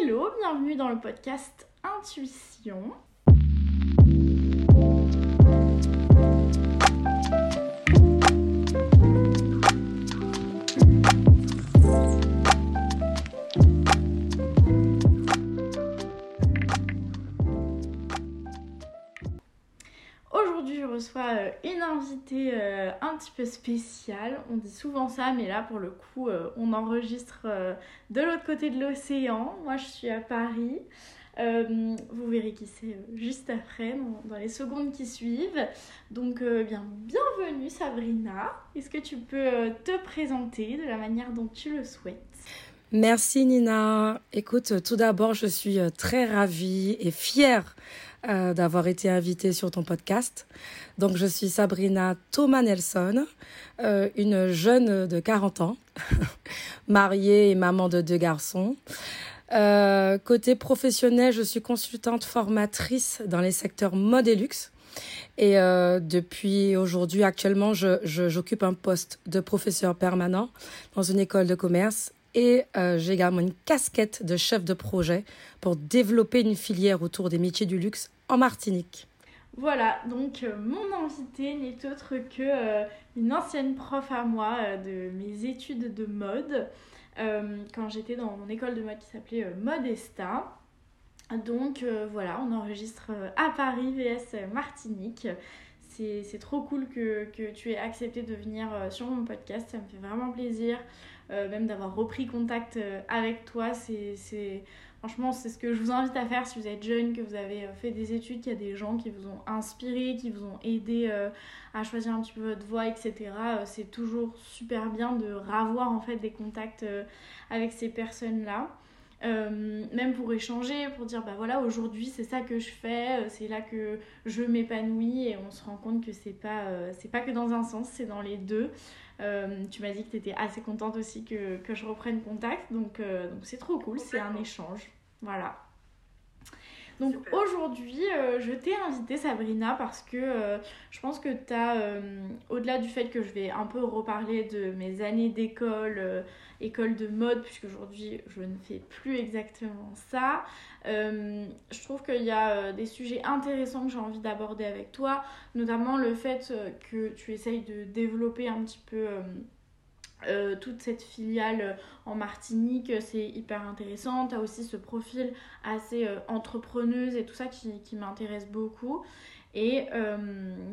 Hello, bienvenue dans le podcast Intuition. Reçois euh, une invitée euh, un petit peu spéciale. On dit souvent ça, mais là, pour le coup, euh, on enregistre de l'autre côté de l'océan. Moi, je suis à Paris. vous verrez qui c'est juste après, dans, les secondes qui suivent. Donc, bien, bienvenue Sabrina. Est-ce que tu peux te présenter de la manière dont tu le souhaites? Merci Nina. Écoute, tout d'abord, je suis très ravie et fière euh, d'avoir été invitée sur ton podcast. Donc, je suis Sabrina Thomas Nelson, euh, une jeune de 40 ans, mariée et maman de deux garçons. Euh, côté professionnel, je suis consultante formatrice dans les secteurs mode et luxe. Et depuis aujourd'hui, actuellement, j'occupe je, un poste de professeur permanent dans une école de commerce et euh, j'ai également une casquette de chef de projet pour développer une filière autour des métiers du luxe en Martinique. Voilà, donc euh, mon invité n'est autre que euh, une ancienne prof à moi de mes études de mode quand j'étais dans mon école de mode qui s'appelait Modesta. Donc voilà, on enregistre à Paris vs Martinique. C'est trop cool que, que, tu aies accepté de venir sur mon podcast, ça me fait vraiment plaisir. Euh, même d'avoir repris contact euh, avec toi. C'est, franchement, c'est ce que je vous invite à faire si vous êtes jeune, que vous avez euh, fait des études, qu'il y a des gens qui vous ont inspiré, qui vous ont aidé à choisir un petit peu votre voie, etc. c'est toujours super bien de ravoir en fait des contacts avec ces personnes-là. Même pour échanger, pour dire bah voilà aujourd'hui c'est ça que je fais, c'est là que je m'épanouis et on se rend compte que c'est pas c'est pas que dans un sens, c'est dans les deux. Euh, tu m'as dit que tu étais assez contente aussi que, que je reprenne contact, donc euh, donc c'est trop cool, c'est un échange. Voilà. Donc aujourd'hui, euh, je t'ai invité Sabrina parce que je pense que tu as, au-delà du fait que je vais un peu reparler de mes années d'école, école de mode, puisque aujourd'hui je ne fais plus exactement ça, euh, je trouve qu'il y a euh, des sujets intéressants que j'ai envie d'aborder avec toi, notamment le fait euh, que tu essayes de développer un petit peu toute cette filiale en Martinique, c'est hyper intéressant. Tu as aussi ce profil assez entrepreneuse et tout ça qui, m'intéresse beaucoup. Et euh,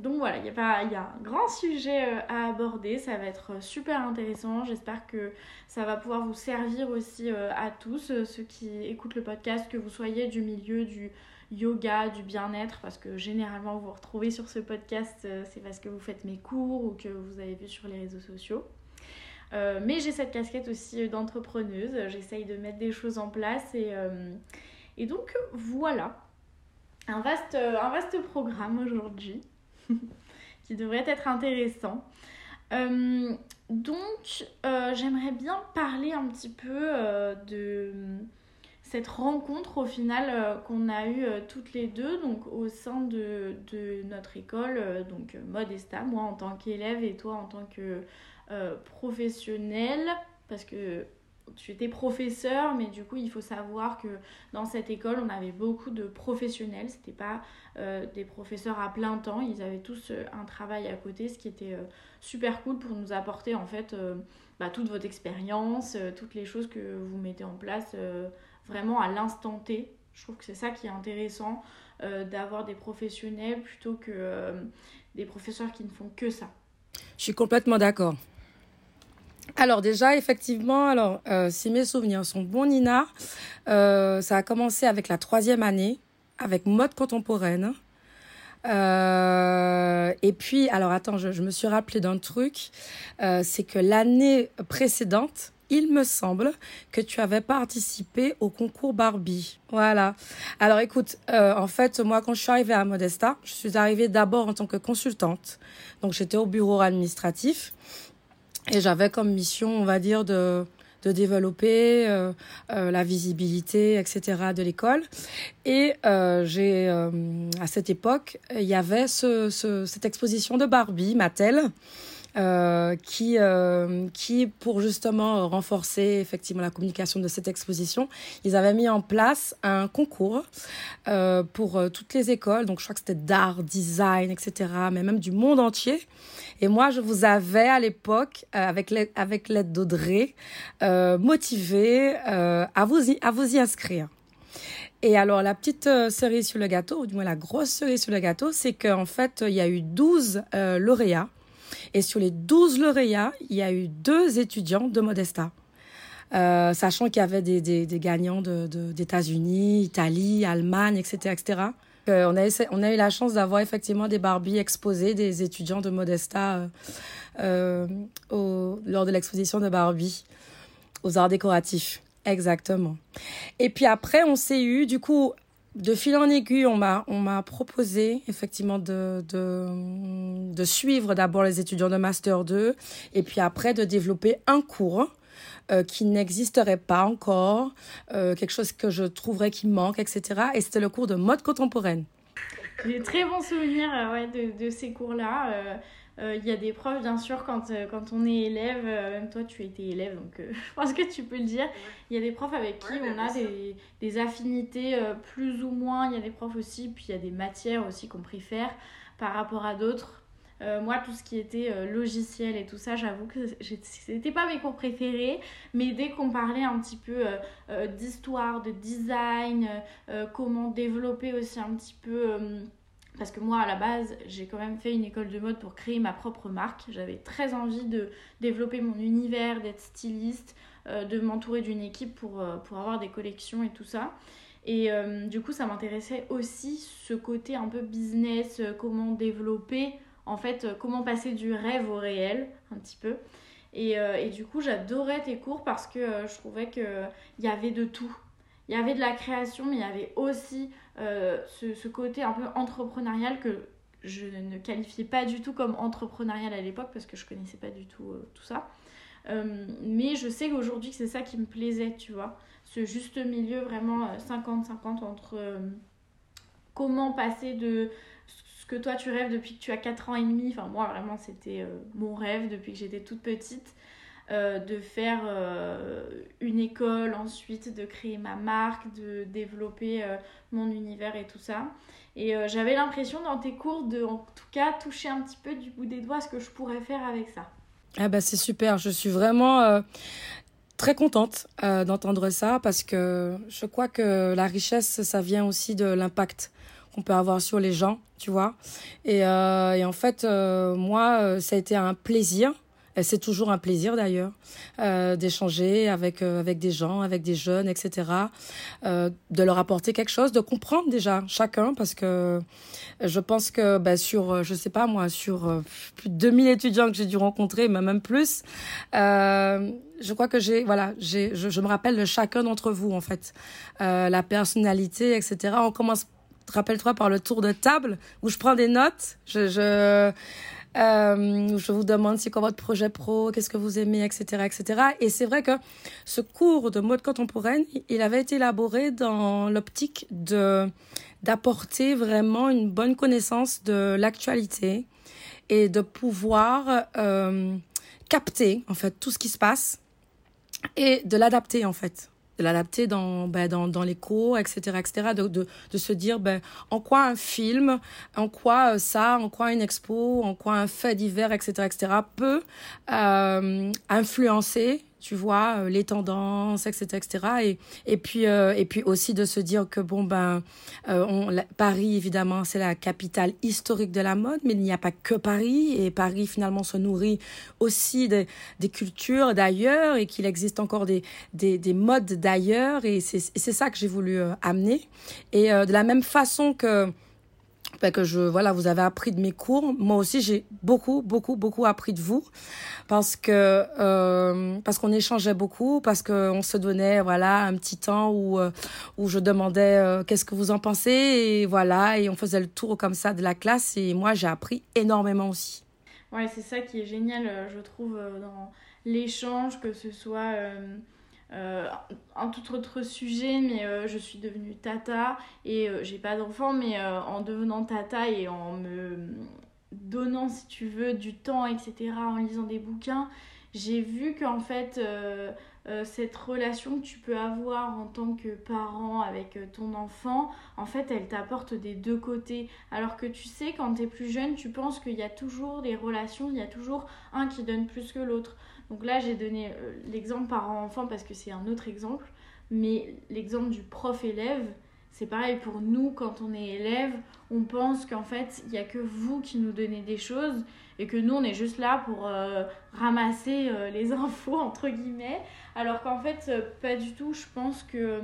donc voilà, il y, a y a un grand sujet euh, à aborder, ça va être super intéressant. J'espère que ça va pouvoir vous servir aussi euh, à tous, ceux qui écoutent le podcast, que vous soyez du milieu du yoga, du bien-être, parce que généralement vous vous retrouvez sur ce podcast, c'est parce que vous faites mes cours ou que vous avez vu sur les réseaux sociaux. Mais j'ai cette casquette aussi d'entrepreneuse, j'essaye de mettre des choses en place et, et donc voilà un vaste, un vaste programme aujourd'hui qui devrait être intéressant. Euh, donc, euh, j'aimerais bien parler un petit peu euh, de cette rencontre au final qu'on a eue toutes les deux donc au sein de, de notre école, donc Modesta, moi en tant qu'élève et toi en tant que professionnel, parce que tu étais professeur, mais du coup, il faut savoir que dans cette école, on avait beaucoup de professionnels. C'était pas euh, des professeurs à plein temps. Ils avaient tous euh, un travail à côté, ce qui était euh, super cool pour nous apporter en fait bah, toute votre expérience, toutes les choses que vous mettez en place vraiment à l'instant T. Je trouve que c'est ça qui est intéressant d'avoir des professionnels plutôt que des professeurs qui ne font que ça. Je suis complètement d'accord. Alors déjà, effectivement, alors euh, si mes souvenirs sont bons, Nina, euh, ça a commencé avec la troisième année, avec mode contemporaine. Euh, et puis, alors attends, je, je me suis rappelé d'un truc, c'est que l'année précédente, il me semble que tu avais participé au concours Barbie. Voilà. Alors écoute, en fait, moi quand je suis arrivée à Modesta, je suis arrivée d'abord en tant que consultante. Donc j'étais au bureau administratif. Et j'avais comme mission, on va dire, de, de développer euh, euh, la visibilité, etc. de l'école. Et euh, j'ai, à cette époque, il y avait ce, ce, cette exposition de Barbie, Mattel. Euh, qui, euh, qui, pour justement renforcer effectivement la communication de cette exposition, ils avaient mis en place un concours euh, pour toutes les écoles. Donc, je crois que c'était d'art, design, etc., mais même du monde entier. Et moi, je vous avais à l'époque, avec l'aide avec d'Audrey, motivé à, vous y, à vous y inscrire. Et alors, la petite cerise sur le gâteau, ou du moins la grosse cerise sur le gâteau, c'est qu'en fait, il y a eu 12 lauréats et sur les 12 lauréats, il y a eu deux étudiants de Modesta. Euh, sachant qu'il y avait des, gagnants d'États-Unis, Italie, Allemagne, etc. etc. Euh, on, a, on a eu la chance d'avoir effectivement des Barbies exposées, des étudiants de Modesta euh, lors de l'exposition de Barbie aux arts décoratifs. Exactement. Et puis après, on s'est eu, du coup, de fil en aiguille, on m'a, on m'a proposé effectivement de, de, de suivre d'abord les étudiants de Master 2 et puis après de développer un cours euh, qui n'existerait pas encore, euh, quelque chose que je trouverais qui manque, etc. Et c'était le cours de mode contemporaine. J'ai très bons souvenirs euh, ouais, de, de, ces cours-là. Euh, il y a des profs, bien sûr, quand, euh, quand on est élève, euh, même toi tu étais élève, donc je pense que tu peux le dire. Il y a des profs avec qui on a des, des, affinités plus ou moins. Il y a des profs aussi, puis il y a des matières aussi qu'on préfère par rapport à d'autres. moi, tout ce qui était logiciel et tout ça, j'avoue que c'était pas mes cours préférés, mais dès qu'on parlait un petit peu d'histoire, de design, comment développer aussi un petit peu parce que moi, à la base, j'ai quand même fait une école de mode pour créer ma propre marque. J'avais très envie de développer mon univers, d'être styliste, euh, de m'entourer d'une équipe pour, euh, pour avoir des collections et tout ça. Et euh, du coup, ça m'intéressait aussi ce côté un peu business, comment développer, en fait, comment passer du rêve au réel, un petit peu. Et, et du coup, j'adorais tes cours parce que je trouvais qu'il y avait de tout. Il y avait de la création, mais il y avait aussi euh, ce, côté un peu entrepreneurial que je ne qualifiais pas du tout comme entrepreneurial à l'époque parce que je connaissais pas du tout euh, tout ça. Euh, mais je sais qu'aujourd'hui c'est ça qui me plaisait, tu vois. Ce juste milieu vraiment 50-50 entre comment passer de ce que toi tu rêves depuis que tu as 4 ans et demi, enfin moi vraiment c'était mon rêve depuis que j'étais toute petite, euh, de faire euh, une école ensuite, de créer ma marque, de développer euh, mon univers et tout ça. Et j'avais l'impression dans tes cours de, en tout cas, toucher un petit peu du bout des doigts ce que je pourrais faire avec ça. Ah bah c'est super, je suis vraiment très contente d'entendre ça parce que je crois que la richesse, ça vient aussi de l'impact qu'on peut avoir sur les gens, tu vois. Et, et en fait, moi, ça a été un plaisir c'est toujours un plaisir d'ailleurs euh, d'échanger avec euh, avec des gens, avec des jeunes, etc. Euh, de leur apporter quelque chose, de comprendre déjà chacun, parce que je pense que bah, sur, je sais pas moi, sur plus de 2000 étudiants que j'ai dû rencontrer, mais même plus, je crois que j'ai, voilà, j'ai, je, je, me rappelle de chacun d'entre vous en fait, la personnalité, etc. On commence, rappelle-toi par le tour de table où je prends des notes, je, je euh, je vous demande c'est quoi votre projet pro, qu'est-ce que vous aimez, etc., etc. Et c'est vrai que ce cours de mode contemporaine, il avait été élaboré dans l'optique de d'apporter vraiment une bonne connaissance de l'actualité et de pouvoir euh, capter en fait tout ce qui se passe et de l'adapter en fait de l'adapter dans, ben, dans, dans les cours, etc., etc., de, de, de, se dire ben, en quoi un film, en quoi euh, ça, en quoi une expo, en quoi un fait divers, etc., etc., peut euh, influencer tu vois, euh, les tendances, etc., etc. Et, et puis, euh, et puis aussi de se dire que bon ben, euh, on, Paris évidemment c'est la capitale historique de la mode, mais il n'y a pas que Paris et Paris finalement se nourrit aussi des, des cultures d'ailleurs et qu'il existe encore des, des, des modes d'ailleurs et c'est ça que j'ai voulu amener. Et de la même façon que que je voilà vous avez appris de mes cours. Moi aussi j'ai beaucoup beaucoup beaucoup appris de vous. Parce que euh, parce qu'on échangeait beaucoup parce que on se donnait voilà un petit temps où euh, où je demandais euh, qu'est-ce que vous en pensez et voilà et on faisait le tour comme ça de la classe et moi j'ai appris énormément aussi. Ouais c'est ça qui est génial je trouve dans l'échange que ce soit un tout autre sujet, mais euh, je suis devenue tata et euh, j'ai pas d'enfant, mais en devenant tata et en me donnant, si tu veux, du temps, etc., en lisant des bouquins, j'ai vu qu'en fait, euh, euh, cette relation que tu peux avoir en tant que parent avec euh, ton enfant, en fait, elle t'apporte des deux côtés. Alors que tu sais, quand tu es plus jeune, tu penses qu'il y a toujours des relations, il y a toujours un qui donne plus que l'autre. Donc là, j'ai donné l'exemple parent-enfant parce que c'est un autre exemple, mais l'exemple du prof-élève, c'est pareil pour nous quand on est élève, on pense qu'en fait il n'y a que vous qui nous donnez des choses et que nous on est juste là pour euh, ramasser euh, les infos entre guillemets, alors qu'en fait euh, pas du tout. Je pense que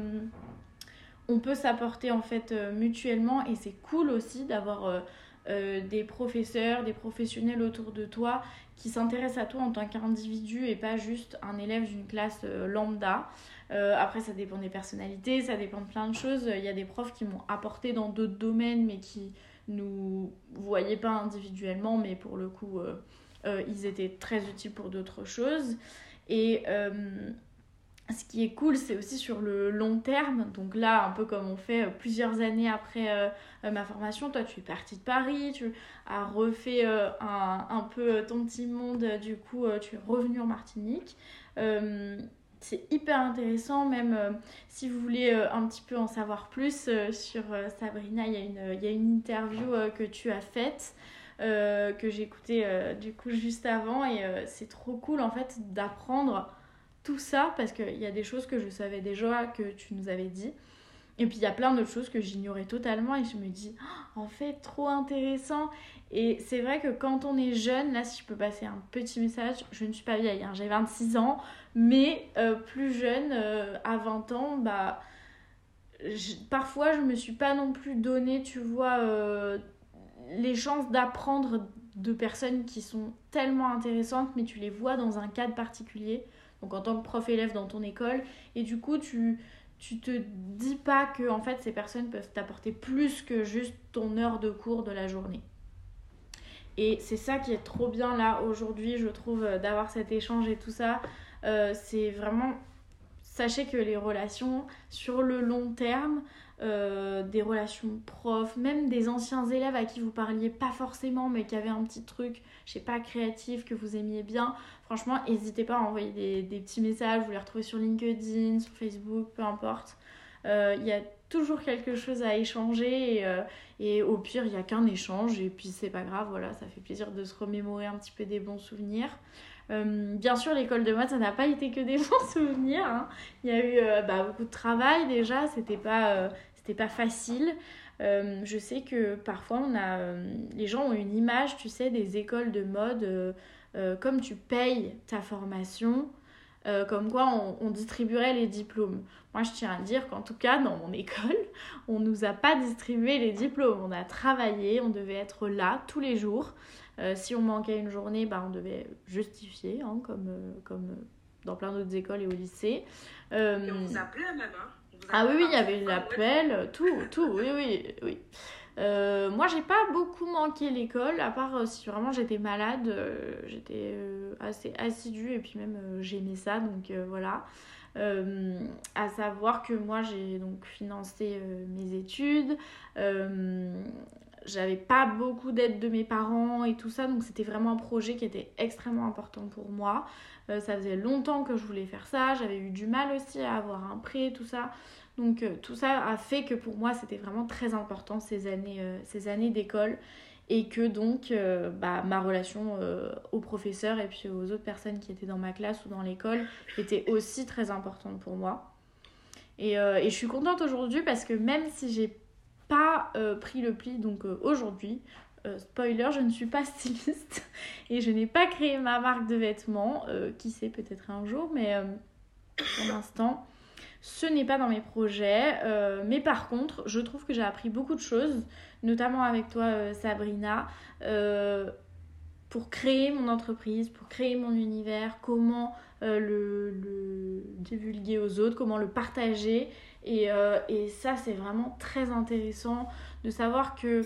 on peut s'apporter en fait mutuellement et c'est cool aussi d'avoir des professeurs, des professionnels autour de toi qui s'intéressent à toi en tant qu'individu et pas juste un élève d'une classe lambda. Euh, après, ça dépend des personnalités, ça dépend de plein de choses. Il y a des profs qui m'ont apporté dans d'autres domaines, mais qui nous voyaient pas individuellement, mais pour le coup, euh, euh, ils étaient très utiles pour d'autres choses. Et ce qui est cool, c'est aussi sur le long terme. Donc là, un peu comme on fait plusieurs années après ma formation, toi, tu es partie de Paris, tu as refait un, un, peu ton petit monde, du coup, tu es revenu en Martinique. C'est hyper intéressant, même euh, si vous voulez euh, un petit peu en savoir plus euh, sur Sabrina, il y, a une, y a une interview que tu as faite, que j'ai écoutée du coup juste avant, et c'est trop cool en fait d'apprendre tout ça, parce qu'il y a des choses que je savais déjà que tu nous avais dit. Et puis il y a plein d'autres choses que j'ignorais totalement et je me dis, oh, en fait, trop intéressant. Et c'est vrai que quand on est jeune, là, si je peux passer un petit message, je ne suis pas vieille, hein, j'ai 26 ans, mais euh, plus jeune, euh, à 20 ans, bah, parfois je me suis pas non plus donné, tu vois, euh, les chances d'apprendre de personnes qui sont tellement intéressantes, mais tu les vois dans un cadre particulier. Donc en tant que prof-élève dans ton école, et du coup, tu tu te dis pas que en fait ces personnes peuvent t'apporter plus que juste ton heure de cours de la journée. Et c'est ça qui est trop bien là aujourd'hui, je trouve, euh, d'avoir cet échange et tout ça. Euh, c'est vraiment, sachez que les relations sur le long terme, euh, des relations profs, même des anciens élèves à qui vous parliez pas forcément, mais qui avaient un petit truc, je sais pas, créatif, que vous aimiez bien, franchement, n'hésitez pas à envoyer des, petits messages, vous les retrouvez sur LinkedIn, sur Facebook, peu importe. Il y a toujours quelque chose à échanger et, euh, et au pire il n'y a qu'un échange et puis c'est pas grave voilà ça fait plaisir de se remémorer un petit peu des bons souvenirs euh, bien sûr l'école de mode ça n'a pas été que des bons souvenirs hein. il y a eu euh, bah, beaucoup de travail déjà c'était pas c'était pas facile je sais que parfois on a les gens ont une image tu sais des écoles de mode comme tu payes ta formation comme quoi on, distribuerait les diplômes. Moi, je tiens à dire qu'en tout cas, dans mon école, on nous a pas distribué les diplômes. On a travaillé, on devait être là tous les jours. Euh, si on manquait une journée, bah, on devait justifier, hein, comme, euh, comme dans plein d'autres écoles et au lycée. Euh, et on vous appelait même, hein Ah oui, oui, il y avait l'appel, tout, tout, oui, oui, oui. Euh, moi, j'ai pas beaucoup manqué l'école, à part si vraiment j'étais malade, j'étais assez assidue et puis même j'aimais ça, donc voilà. Euh, à savoir que moi j'ai donc financé euh, mes études, euh, j'avais pas beaucoup d'aide de mes parents et tout ça, donc c'était vraiment un projet qui était extrêmement important pour moi. ça faisait longtemps que je voulais faire ça, j'avais eu du mal aussi à avoir un prêt, tout ça. Donc tout ça a fait que pour moi c'était vraiment très important ces années, ces années d'école et que donc euh, bah, ma relation euh, au professeur et puis aux autres personnes qui étaient dans ma classe ou dans l'école était aussi très importante pour moi. Et, euh, et je suis contente aujourd'hui parce que même si j'ai pas pris le pli, donc aujourd'hui, spoiler, je ne suis pas styliste et je n'ai pas créé ma marque de vêtements, qui sait peut-être un jour, mais pour l'instant, ce n'est pas dans mes projets. mais par contre, je trouve que j'ai appris beaucoup de choses notamment avec toi euh, Sabrina, euh, pour créer mon entreprise, pour créer mon univers, comment euh, le, divulguer aux autres, comment le partager. Et, ça, c'est vraiment très intéressant de savoir qu'il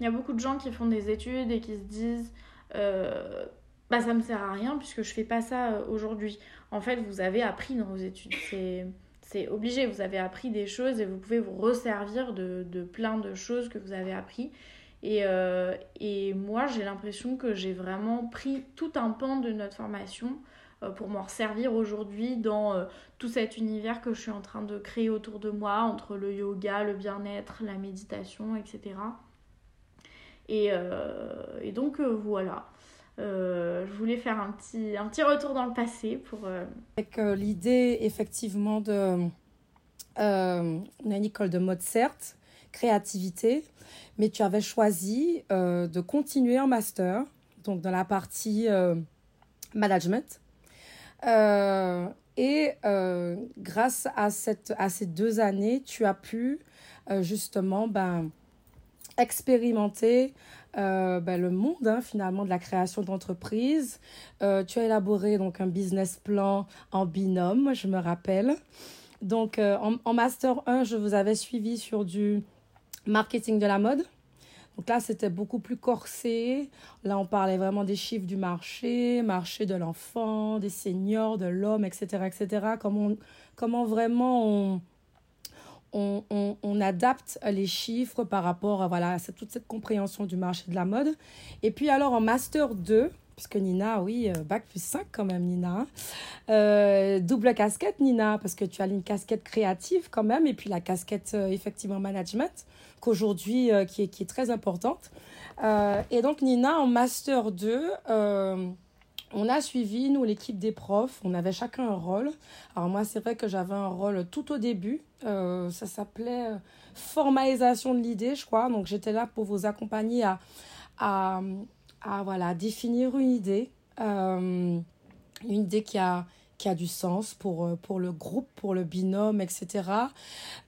y a beaucoup de gens qui font des études et qui se disent bah ça me sert à rien puisque je fais pas ça aujourd'hui. En fait, vous avez appris dans vos études. C'est c'est obligé, vous avez appris des choses et vous pouvez vous resservir de, plein de choses que vous avez appris. Et, euh, et moi, j'ai l'impression que j'ai vraiment pris tout un pan de notre formation euh, pour m'en servir aujourd'hui dans euh, tout cet univers que je suis en train de créer autour de moi, entre le yoga, le bien-être, la méditation, etc. Et, et donc voilà. je voulais faire un petit, un petit retour dans le passé pour... Avec l'idée effectivement de... on a une école de mode certes, créativité, mais tu avais choisi euh, de continuer en master, donc dans la partie euh, management. Euh, et grâce à, cette, à ces deux années, tu as pu justement ben, expérimenter ben, le monde hein, finalement de la création d'entreprise. tu as élaboré donc un business plan en binôme, je me rappelle. Donc en, en, master 1, je vous avais suivi sur du marketing de la mode. Donc là, c'était beaucoup plus corsé. Là, on parlait vraiment des chiffres du marché, marché de l'enfant, des seniors, de l'homme, etc., etc. Comment, comment vraiment on, on, on, on, adapte les chiffres par rapport à voilà, toute cette compréhension du marché de la mode. Et puis alors en Master 2, puisque Nina, oui, euh, bac plus 5 quand même, Nina. Euh, double casquette, Nina, parce que tu as une casquette créative quand même, et puis la casquette, euh, effectivement, management, qu'aujourd'hui, qui, est, très importante. et donc, Nina, en Master 2, on a suivi, nous, l'équipe des profs, on avait chacun un rôle. Alors moi, c'est vrai que j'avais un rôle tout au début, ça s'appelait formalisation de l'idée, je crois. Donc j'étais là pour vous accompagner à, à voilà, définir une idée, euh, une idée qui a, qui a du sens pour, euh, pour le groupe, pour le binôme, etc.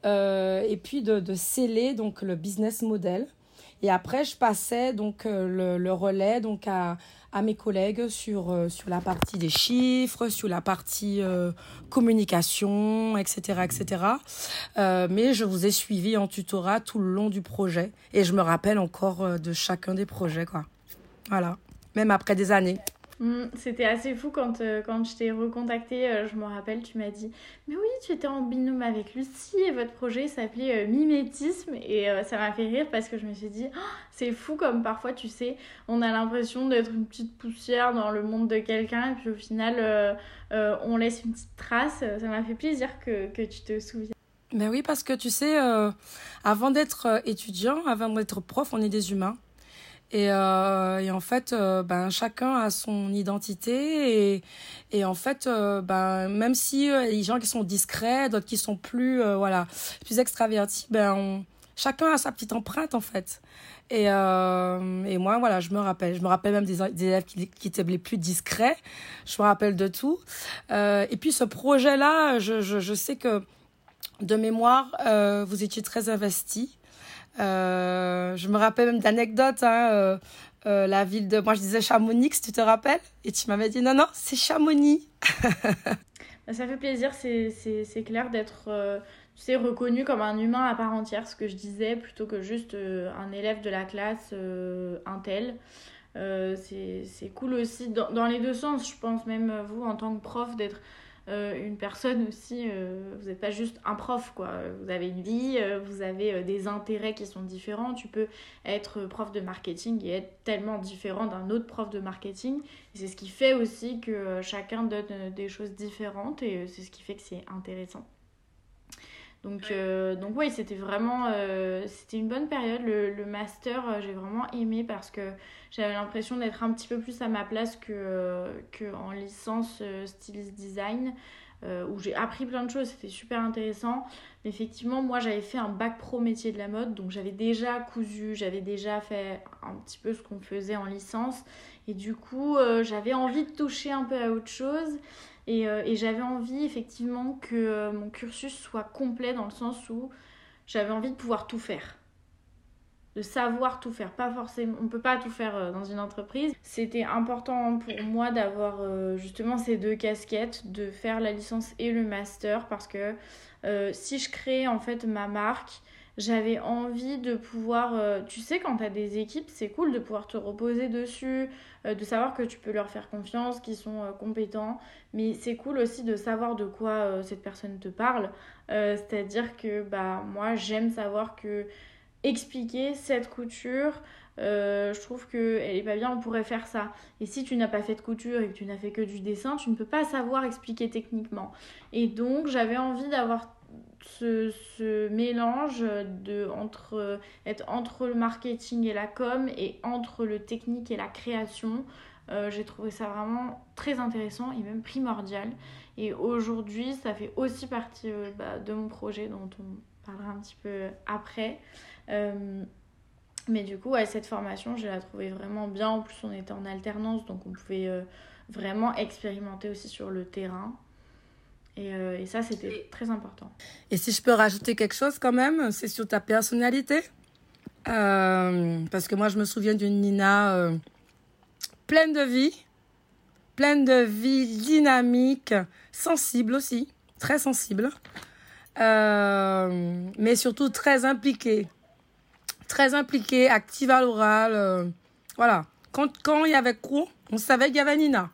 Euh, et puis de, de sceller donc, le business model. Et après, je passais donc le, le relais donc à, à mes collègues sur, sur la partie des chiffres, sur la partie communication, etc. etc. mais je vous ai suivi en tutorat tout le long du projet et je me rappelle encore de chacun des projets. quoi. Voilà, même après des années. Mm, c'était assez fou quand, euh, quand je t'ai recontacté, euh, je me rappelle, tu m'as dit Mais oui, tu étais en binôme avec Lucie et votre projet s'appelait euh, Mimétisme. Et ça m'a fait rire parce que je me suis dit oh, C'est fou comme parfois, tu sais, on a l'impression d'être une petite poussière dans le monde de quelqu'un et puis au final, on laisse une petite trace. Ça m'a fait plaisir que, que tu te souviennes. Ben oui, parce que tu sais, avant d'être étudiant, avant d'être prof, on est des humains. Et, euh, et en fait, euh, ben, chacun a son identité. Et, et en fait, euh, ben, même si euh, les gens qui sont discrets, d'autres qui sont plus, voilà, plus extravertis, ben, chacun a sa petite empreinte, en fait. Et, et moi, voilà, je me rappelle. Je me rappelle même des, élèves qui, étaient les plus discrets. Je me rappelle de tout. et puis, ce projet-là, je, je, je sais que de mémoire, vous étiez très investis. Euh, je me rappelle même d'anecdotes. Hein, euh, euh, la ville de. Moi, je disais Chamonix, tu te rappelles? Et tu m'avais dit non, non, c'est Chamonix. Bah, ça fait plaisir, c'est clair d'être tu sais, reconnu comme un humain à part entière, ce que je disais, plutôt que juste un élève de la classe, un tel. c'est cool aussi, dans, dans, les deux sens, je pense, même vous, en tant que prof, d'être euh, une personne aussi, euh, vous n'êtes pas juste un prof, quoi. Vous avez une vie, euh, vous avez des intérêts qui sont différents. Tu peux être prof de marketing et être tellement différent d'un autre prof de marketing. Et c'est ce qui fait aussi que chacun donne des choses différentes et c'est ce qui fait que c'est intéressant. Donc, donc oui, c'était vraiment c'était une bonne période. Le, le master, j'ai vraiment aimé parce que j'avais l'impression d'être un petit peu plus à ma place que, que en licence euh, stylist design. Euh, où j'ai appris plein de choses, c'était super intéressant. Mais effectivement, moi j'avais fait un bac pro métier de la mode, donc j'avais déjà cousu, j'avais déjà fait un petit peu ce qu'on faisait en licence. Et du coup, euh, j'avais envie de toucher un peu à autre chose. Et, et j'avais envie effectivement que mon cursus soit complet dans le sens où j'avais envie de pouvoir tout faire de savoir tout faire. Pas forcément, on peut pas tout faire euh, dans une entreprise. C'était important pour moi d'avoir euh, justement ces deux casquettes, de faire la licence et le master parce que euh, si je crée en fait ma marque, j'avais envie de pouvoir, tu sais, quand tu as des équipes, c'est cool de pouvoir te reposer dessus, de savoir que tu peux leur faire confiance, qu'ils sont compétents, mais c'est cool aussi de savoir de quoi cette personne te parle. C'est-à-dire que bah, moi, j'aime savoir que expliquer cette couture je trouve qu'elle est pas bien, on pourrait faire ça. Et si tu n'as pas fait de couture et que tu n'as fait que du dessin, tu ne peux pas savoir expliquer techniquement. Et donc j'avais envie d'avoir ce, mélange de entre être entre le marketing et la com et entre le technique et la création. Euh, j'ai trouvé ça vraiment très intéressant et même primordial. Et aujourd'hui, ça fait aussi partie euh, bah, de mon projet dont on parlera un petit peu après. Euh, mais du coup, cette formation, je la trouvée vraiment bien. En plus, on était en alternance, donc on pouvait vraiment expérimenter aussi sur le terrain. Euh, et, ça, c'était très important. Et si je peux rajouter quelque chose quand même, c'est sur ta personnalité. Euh, parce que moi, je me souviens d'une Nina euh, pleine de vie, pleine de vie, dynamique, sensible aussi, très sensible, mais surtout très impliquée. Très impliquée, active à l'oral. voilà. Quand, quand il y avait cours, on savait qu'il y avait Nina.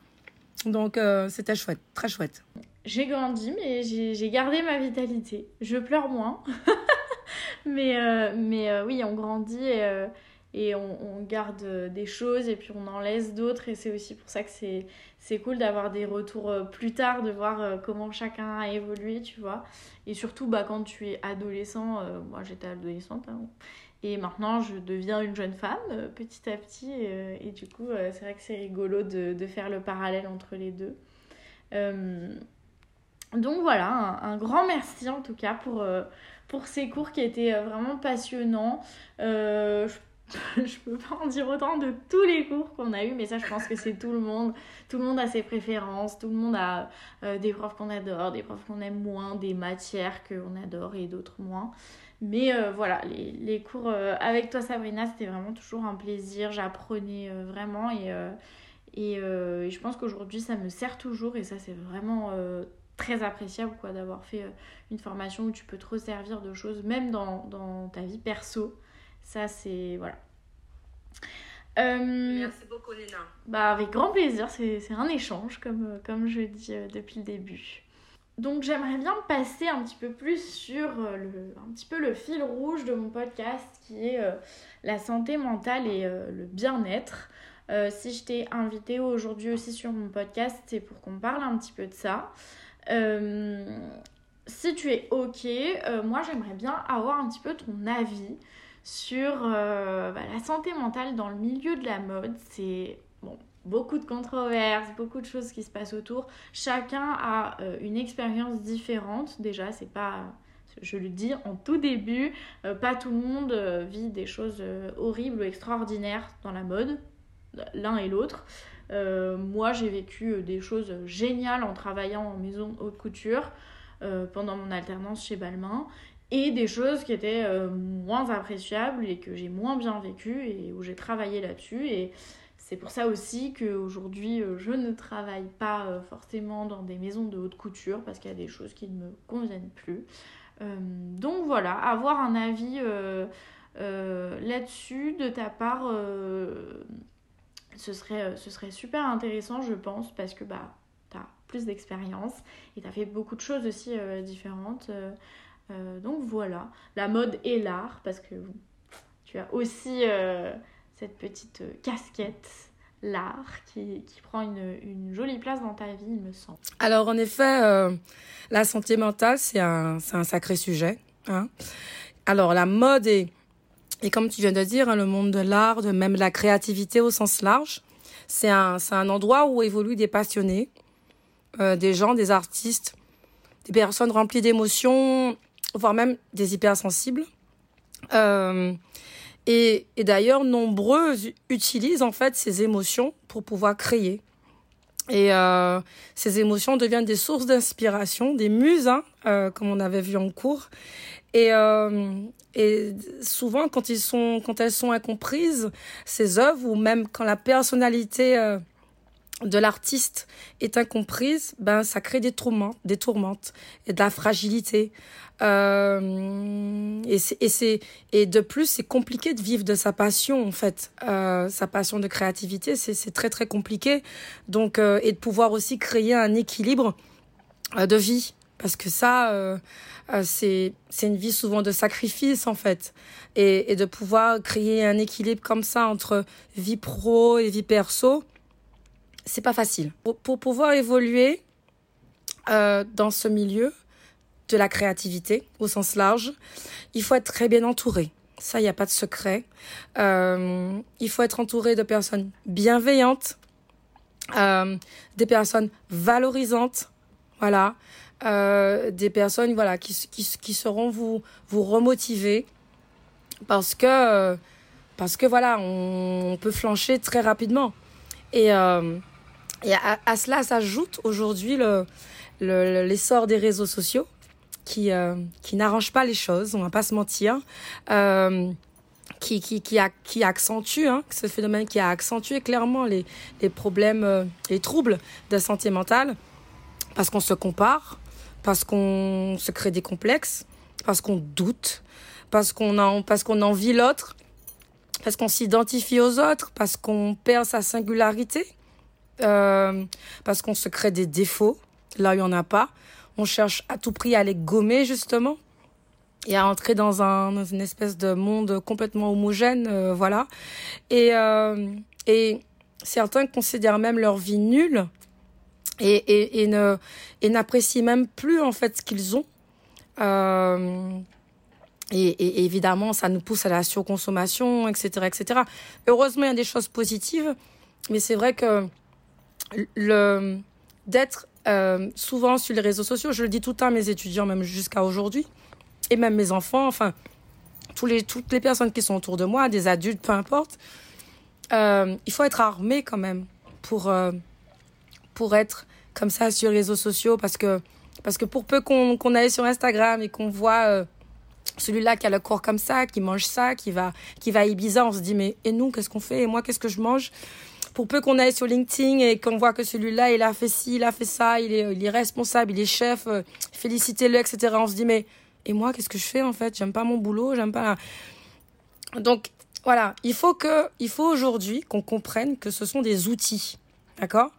Donc, c'était chouette, très chouette j'ai grandi, mais j'ai gardé ma vitalité. Je pleure moins. mais euh, mais euh, oui, on grandit et, euh, et on, garde des choses et puis on en laisse d'autres. Et c'est aussi pour ça que c'est cool d'avoir des retours plus tard, de voir comment chacun a évolué, tu vois. Et surtout, bah, quand tu es adolescent, moi j'étais adolescente, hein, et maintenant, je deviens une jeune femme petit à petit. Et, du coup, c'est vrai que c'est rigolo de, de, faire le parallèle entre les deux. Donc voilà, un, grand merci en tout cas pour, euh, ces cours qui étaient euh, vraiment passionnants. Euh, je, je peux pas en dire autant de tous les cours qu'on a eu, mais ça je pense que c'est tout le monde. Tout le monde a ses préférences, tout le monde a des profs qu'on adore, des profs qu'on aime moins, des matières qu'on adore et d'autres moins. Mais voilà, les, cours avec toi Sabrina, c'était vraiment toujours un plaisir. J'apprenais vraiment et, je pense qu'aujourd'hui ça me sert toujours et ça c'est vraiment très appréciable quoi d'avoir fait euh, une formation où tu peux te resservir de choses même dans, dans ta vie perso. Ça c'est voilà. Euh, merci beaucoup Nina. bah avec grand plaisir. C'est un échange comme, euh, comme je dis depuis le début. Donc j'aimerais bien passer un petit peu plus sur le, un petit peu le fil rouge de mon podcast qui est la santé mentale et le bien-être. si je t'ai invité aujourd'hui aussi sur mon podcast, c'est pour qu'on parle un petit peu de ça. Euh, si tu es ok, euh, moi j'aimerais bien avoir un petit peu ton avis sur euh, bah, la santé mentale dans le milieu de la mode. C'est bon, beaucoup de controverses, beaucoup de choses qui se passent autour. Chacun a une expérience différente. Déjà, c'est pas, je le dis en tout début, pas tout le monde vit des choses horribles ou extraordinaires dans la mode, l'un et l'autre. Euh, moi, j'ai vécu euh, des choses géniales en travaillant en maison haute couture euh, pendant mon alternance chez Balmain et des choses qui étaient moins appréciables et que j'ai moins bien vécues et où j'ai travaillé là-dessus. Et c'est pour ça aussi qu'aujourd'hui, je ne travaille pas forcément dans des maisons de haute couture parce qu'il y a des choses qui ne me conviennent plus. donc voilà, avoir un avis là-dessus de ta part ce serait, euh, ce serait super intéressant, je pense, parce que bah, tu as plus d'expérience et tu as fait beaucoup de choses aussi euh, différentes. Euh, donc voilà, la mode et l'art, parce que tu as aussi cette petite casquette l'art qui, qui, prend une, une, jolie place dans ta vie, il me semble. Alors en effet, la santé mentale, c'est un, un, sacré sujet. Hein. Alors la mode est et comme tu viens de dire, hein, le monde de l'art, de même la créativité au sens large, c'est un, c'est un endroit où évoluent des passionnés, euh, des gens, des artistes, des personnes remplies d'émotions, voire même des hypersensibles. Euh, et, d'ailleurs, nombreux utilisent en fait ces émotions pour pouvoir créer. Et euh, ces émotions deviennent des sources d'inspiration, des muses, hein, euh, comme on avait vu en cours. Et, et souvent, quand, ils sont, quand elles sont incomprises, ces œuvres, ou même quand la personnalité euh, de l'artiste est incomprise, ben ça crée des tourments, des tourmentes et de la fragilité. Euh, et c'est et de plus c'est compliqué de vivre de sa passion en fait, euh, sa passion de créativité, c'est très très compliqué. Donc et de pouvoir aussi créer un équilibre de vie Parce que ça, euh, c'est une vie souvent de sacrifice, en fait. Et, et, de pouvoir créer un équilibre comme ça entre vie pro et vie perso, c'est pas facile. Pour, pour pouvoir évoluer euh, dans ce milieu de la créativité, au sens large, il faut être très bien entouré. Ça, il n'y a pas de secret. Euh, il faut être entouré de personnes bienveillantes, euh, des personnes valorisantes, voilà, euh, des personnes voilà qui, qui, qui, seront vous vous remotiver. Parce que parce que voilà on, peut flancher très rapidement. Et, euh, et à, à, cela s'ajoute aujourd'hui le l'essor des réseaux sociaux qui euh, qui n'arrange pas les choses on va pas se mentir euh, qui, qui, qui, a, qui accentue, hein, ce phénomène qui a accentué clairement les, les problèmes, euh, les troubles de santé mentale, parce qu'on se compare, parce qu'on se crée des complexes, parce qu'on doute, parce qu'on en, parce qu'on envie l'autre, parce qu'on s'identifie aux autres, parce qu'on perd sa singularité, euh, parce qu'on se crée des défauts, là où il n'y en a pas. On cherche à tout prix à les gommer, justement et à entrer dans, un, dans une espèce de monde complètement homogène, euh, voilà. Et, euh, et certains considèrent même leur vie nulle et, ne et n'apprécient même plus en fait ce qu'ils ont. Euh, et, évidemment, ça nous pousse à la surconsommation, etc., etc. Heureusement, il y a des choses positives, mais c'est vrai que le d'être euh, souvent sur les réseaux sociaux, je le dis tout le temps à mes étudiants, même jusqu'à aujourd'hui, et même mes enfants, enfin, tous les, toutes les personnes qui sont autour de moi, des adultes, peu importe, euh, il faut être armé quand même pour, pour être comme ça sur les réseaux sociaux parce que, parce que pour peu qu'on qu'on aille sur Instagram et qu'on voit euh, celui-là qui a le corps comme ça, qui mange ça, qui va, qui va à Ibiza, on se dit mais et nous, qu'est-ce qu'on fait? Et moi, qu'est-ce que je mange? Pour peu qu'on aille sur LinkedIn et qu'on voit que celui-là, il a fait ci, il a fait ça, il est, il est responsable, il est chef, euh, félicitez-le, etc. On se dit, mais et moi, qu'est-ce que je fais en fait? J'aime pas mon boulot, j'aime pas. Donc voilà, il faut que, il faut aujourd'hui qu'on comprenne que ce sont des outils, d'accord?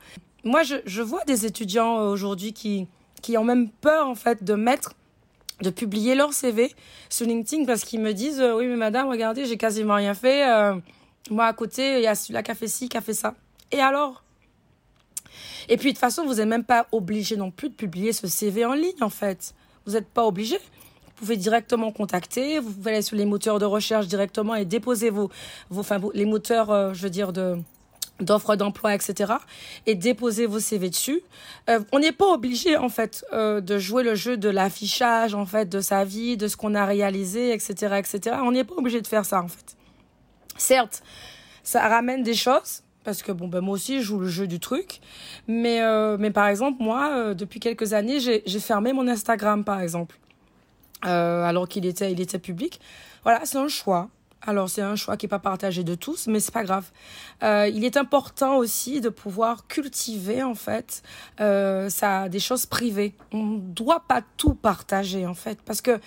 Moi, je, vois des étudiants euh, aujourd'hui qui qui ont même peur en fait de mettre de publier leur CV sur LinkedIn parce qu'ils me disent euh, oui mais madame regardez j'ai quasiment rien fait euh, moi à côté il y a celui-là qui a fait ci qui a fait ça. Et alors? Et puis de toute façon vous n'êtes même pas obligé non plus de publier ce CV en ligne en fait. Vous n'êtes pas obligé. Vous pouvez directement contacter, vous pouvez aller sur les moteurs de recherche directement et déposer vos, vos, enfin, les moteurs, je veux dire, de d'offres d'emploi, etc. et déposer vos CV dessus. Euh, on n'est pas obligé en fait euh, de jouer le jeu de l'affichage en fait de sa vie, de ce qu'on a réalisé, etc., etc. On n'est pas obligé de faire ça en fait. Certes, ça ramène des choses parce que bon ben moi aussi je joue le jeu du truc, mais euh, mais par exemple moi depuis quelques années j'ai fermé mon Instagram par exemple alors qu'il était, il était public. Voilà, c'est un choix. Alors c'est un choix qui n'est pas partagé de tous, mais c'est pas grave. Euh, il est important aussi de pouvoir cultiver en fait euh, ça, des choses privées. On ne doit pas tout partager en fait, parce que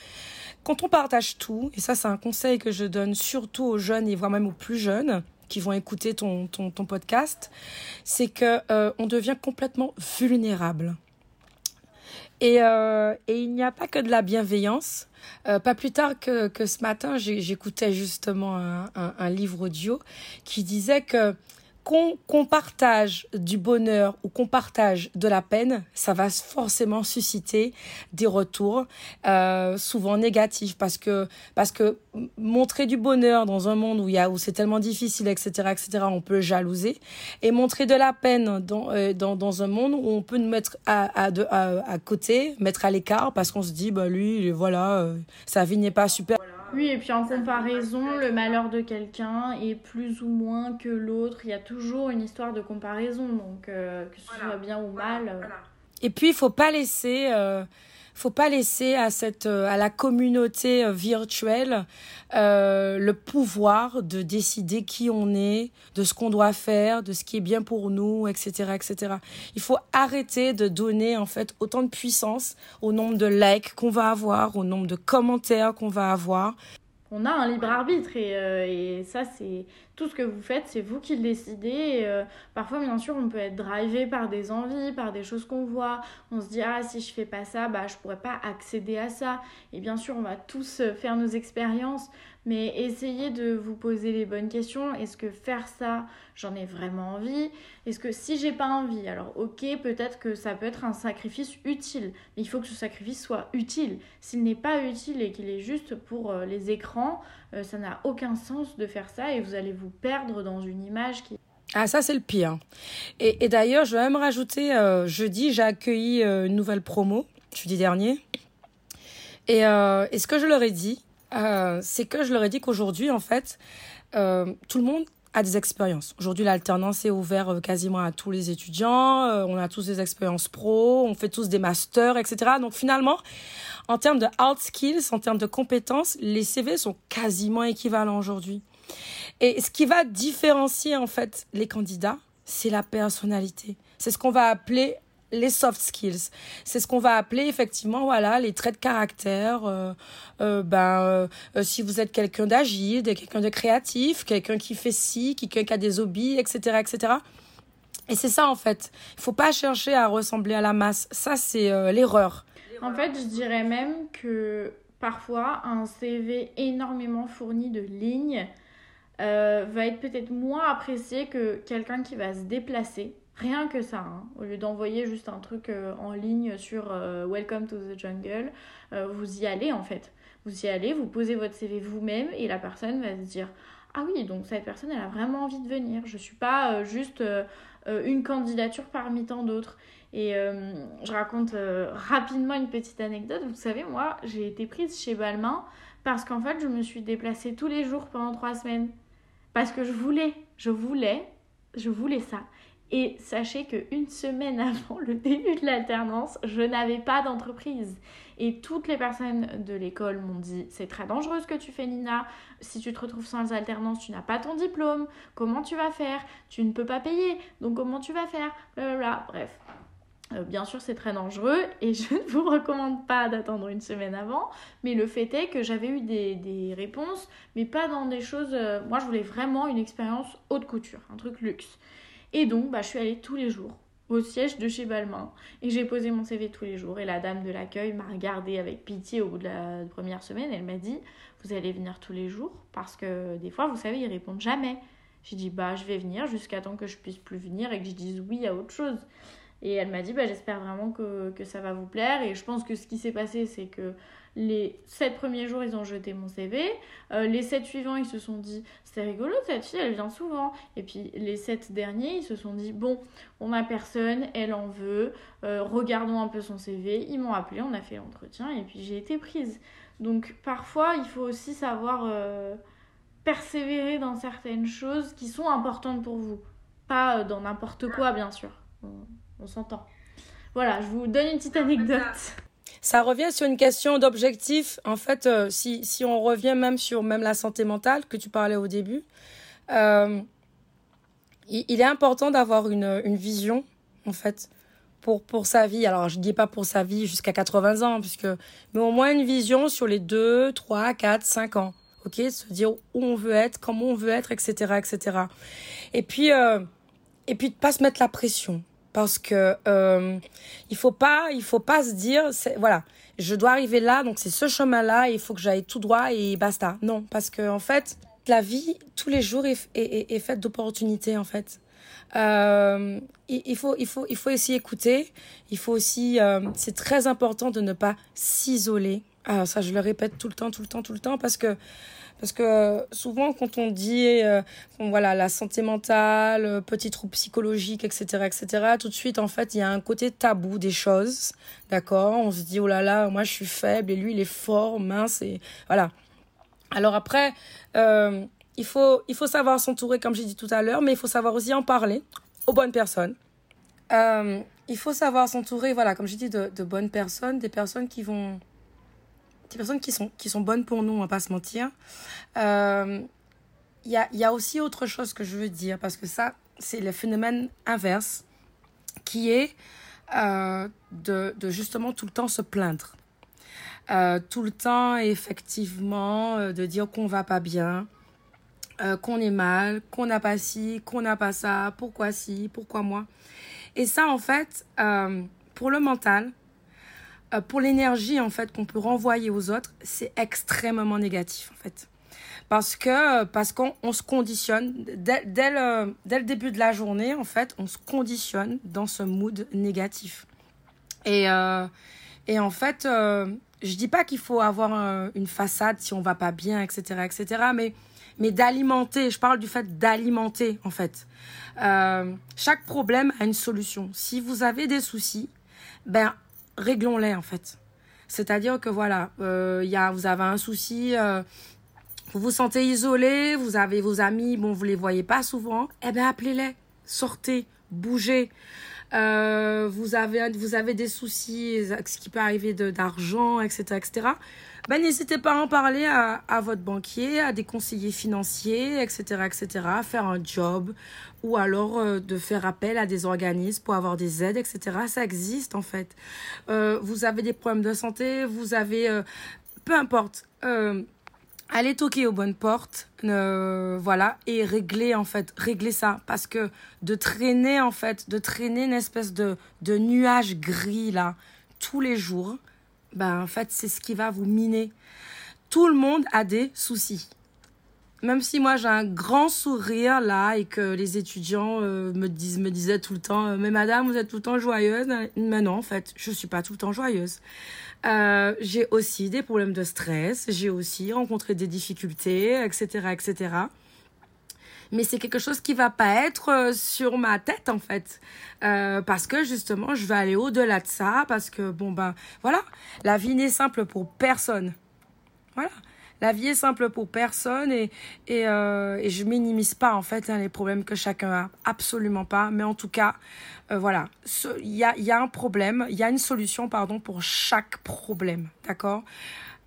quand on partage tout, et ça c'est un conseil que je donne surtout aux jeunes et voire même aux plus jeunes qui vont écouter ton, ton, ton podcast, c'est que euh, on devient complètement vulnérable. Et, euh, et il n'y a pas que de la bienveillance. Euh, pas plus tard que, ce matin, j'écoutais justement un, livre audio qui disait que qu'on qu partage du bonheur ou qu'on partage de la peine, ça va forcément susciter des retours euh, souvent négatifs parce que parce que montrer du bonheur dans un monde où il y a où c'est tellement difficile etc etc on peut jalouser. Et montrer de la peine dans euh, dans, dans un monde où on peut nous mettre à à, à côté mettre à l'écart parce qu'on se dit bah lui voilà euh, sa vie n'est pas super oui, et puis en comparaison, le malheur de quelqu'un est plus ou moins que l'autre. Il y a toujours une histoire de comparaison, donc euh, que ce voilà. soit bien ou mal. Euh... Voilà. Et puis, il faut pas laisser, euh, faut pas laisser à cette, euh, à la communauté euh, virtuelle euh, le pouvoir de décider qui on est, de ce qu'on doit faire, de ce qui est bien pour nous, etc., etc. Il faut arrêter de donner en fait autant de puissance au nombre de likes qu'on va avoir, au nombre de commentaires qu'on va avoir. On a un libre arbitre et, et ça c'est tout ce que vous faites, c'est vous qui le décidez. Euh, parfois, bien sûr, on peut être drivé par des envies, par des choses qu'on voit. On se dit, ah, si je fais pas ça, bah, je pourrais pas accéder à ça. Et bien sûr, on va tous euh, faire nos expériences. Mais essayez de vous poser les bonnes questions. Est-ce que faire ça, j'en ai vraiment envie? Est-ce que si j'ai pas envie, alors ok, peut-être que ça peut être un sacrifice utile. Mais il faut que ce sacrifice soit utile. S'il n'est pas utile et qu'il est juste pour euh, les écrans, euh, ça n'a aucun sens de faire ça et vous allez vous perdre dans une image qui... Ah ça c'est le pire. Et, d'ailleurs je vais même rajouter, euh, jeudi j'ai accueilli une nouvelle promo, jeudi dernier. Et, ce que je leur ai dit, euh, c'est que je leur ai dit qu'aujourd'hui, en fait, euh, tout le monde a des expériences. Aujourd'hui, l'alternance est ouverte euh, quasiment à tous les étudiants. on a tous des expériences pro, on fait tous des masters, etc. Donc finalement, en termes de hard skills, en termes de compétences, les CV sont quasiment équivalents aujourd'hui. Et ce qui va différencier en fait les candidats, c'est la personnalité. C'est ce qu'on va appeler les soft skills. C'est ce qu'on va appeler effectivement voilà les traits de caractère. Euh, euh, ben euh, si vous êtes quelqu'un d'agile, quelqu'un de créatif, quelqu'un qui fait ci, quelqu'un qui a des hobbies, etc., etc. Et c'est ça en fait. Il faut pas chercher à ressembler à la masse. Ça c'est l'erreur. En fait, je dirais même que parfois un CV énormément fourni de lignes va être peut-être moins apprécié que quelqu'un qui va se déplacer Rien que ça, hein. au lieu d'envoyer juste un truc euh, en ligne sur euh, Welcome to the Jungle, euh, vous y allez en fait. Vous y allez, vous posez votre CV vous-même et la personne va se dire Ah oui, donc cette personne elle a vraiment envie de venir. Je ne suis pas juste une candidature parmi tant d'autres. Et je raconte rapidement une petite anecdote. Vous savez, moi j'ai été prise chez Balmain parce qu'en fait je me suis déplacée tous les jours pendant trois semaines. Parce que je voulais, je voulais, je voulais ça. Et sachez qu'une semaine avant le début de l'alternance, je n'avais pas d'entreprise. Et toutes les personnes de l'école m'ont dit c'est très dangereux ce que tu fais Nina, si tu te retrouves sans alternance, tu n'as pas ton diplôme, comment tu vas faire? Tu ne peux pas payer, donc comment tu vas faire? Blablabla. Bref. Euh, bien sûr, c'est très dangereux et je ne vous recommande pas d'attendre une semaine avant, mais le fait est que j'avais eu des, réponses, mais pas dans des choses. Euh, moi, je voulais vraiment une expérience haute couture, un truc luxe. Et donc, bah, je suis allée tous les jours au siège de chez Balmain et j'ai posé mon CV tous les jours. Et la dame de l'accueil m'a regardée avec pitié au bout de la première semaine. Elle m'a dit Vous allez venir tous les jours Parce que des fois, vous savez, ils répondent jamais. J'ai dit Bah, je vais venir jusqu'à temps que je puisse plus venir et que je dise oui à autre chose. Et elle m'a dit bah, J'espère vraiment que, que ça va vous plaire. Et je pense que ce qui s'est passé, c'est que les sept premiers jours, ils ont jeté mon CV. Euh, les sept suivants, ils se sont dit, c'est rigolo, cette fille, elle vient souvent. Et puis les sept derniers, ils se sont dit, bon, on a personne, elle en veut, euh, regardons un peu son CV. Ils m'ont appelé, on a fait l'entretien et puis j'ai été prise. Donc parfois, il faut aussi savoir euh, persévérer dans certaines choses qui sont importantes pour vous. Pas dans n'importe quoi, bien sûr. On s'entend. Voilà, je vous donne une petite anecdote ça revient sur une question d'objectif. En fait, euh, si, si on revient même sur même la santé mentale que tu parlais au début, euh, il, est important d'avoir une, une vision, en fait, pour, pour sa vie. Alors, je ne dis pas pour sa vie jusqu'à 80 ans, puisque, mais au moins une vision sur les 2, 3, 4, 5 ans. OK Se dire où on veut être, comment on veut être, etc., etc. Et puis, euh, et puis de pas se mettre la pression parce que euh, il faut pas il faut pas se dire voilà. Je dois arriver là donc c'est ce chemin là il faut que j'aille tout droit et basta. Non parce que en fait la vie tous les jours est, est, est faite d'opportunités en fait. Euh, il, faut il faut il faut aussi écouter. Il faut aussi euh, c'est très important de ne pas s'isoler. Ah, ça je le répète tout le temps tout le temps tout le temps parce que parce que euh, souvent, quand on dit euh, voilà, la santé mentale, euh, petits troubles psychologiques, etc., etc., tout de suite, en fait, il y a un côté tabou des choses. D'accord? On se dit, oh là là, moi, je suis faible et lui, il est fort, mince, et voilà. Alors après, il, faut, il faut savoir s'entourer, comme j'ai dit tout à l'heure, mais il faut savoir aussi en parler aux bonnes personnes. il faut savoir s'entourer, voilà, comme j'ai dit, de, de bonnes personnes, des personnes qui vont des personnes qui sont, qui sont bonnes pour nous, on va pas se mentir. Il euh, y, a, y a aussi autre chose que je veux dire, parce que ça, c'est le phénomène inverse, qui est euh, de, de, justement tout le temps se plaindre. Euh, tout le temps, effectivement, de dire qu'on va pas bien. qu'on est mal, qu'on n'a pas ci, qu'on n'a pas ça, pourquoi ci, pourquoi moi. Et ça, en fait, pour le mental, pour l'énergie en fait qu'on peut renvoyer aux autres, c'est extrêmement négatif en fait. Parce que parce qu'on se conditionne dès, dès, le, début de la journée en fait on se conditionne dans ce mood négatif. Et euh, et en fait euh, je dis pas qu'il faut avoir euh, une façade si on va pas bien etc etc mais mais d'alimenter je parle du fait d'alimenter en fait. Euh, chaque problème a une solution. Si vous avez des soucis ben réglons-les en fait c'est-à-dire que voilà, euh, y a, vous avez un souci, euh, vous vous sentez isolé, vous avez vos amis, bon, vous les voyez pas souvent, eh bien, appelez-les, sortez, bougez. Euh, vous avez vous avez des soucis, ce qui peut arriver d'argent, etc., etc. Ben n'hésitez pas à en parler à, à, votre banquier, à des conseillers financiers, etc., etc. Faire un job ou alors euh, de faire appel à des organismes pour avoir des aides, etc. Ça existe en fait. Euh, vous avez des problèmes de santé, vous avez euh, peu importe. Allez toquer aux bonnes portes, voilà, et régler en fait, régler ça, parce que de traîner en fait, de traîner une espèce de, de nuage gris là, tous les jours, ben en fait c'est ce qui va vous miner. Tout le monde a des soucis. Même si moi j'ai un grand sourire là et que les étudiants euh, me disaient tout le temps euh, mais madame vous êtes tout le temps joyeuse mais non en fait je suis pas tout le temps joyeuse euh, j'ai aussi des problèmes de stress, j'ai aussi rencontré des difficultés, etc., etc. Mais c'est quelque chose qui va pas être sur ma tête en fait, parce que justement je vais aller au-delà de ça, parce que bon ben voilà, la vie n'est simple pour personne. Voilà. La vie est simple pour personne et, et, euh, je minimise pas en fait hein, les problèmes que chacun a. Absolument pas. Mais en tout cas, euh, voilà, il y a, y a un problème, il y a une solution pardon pour chaque problème. D'accord?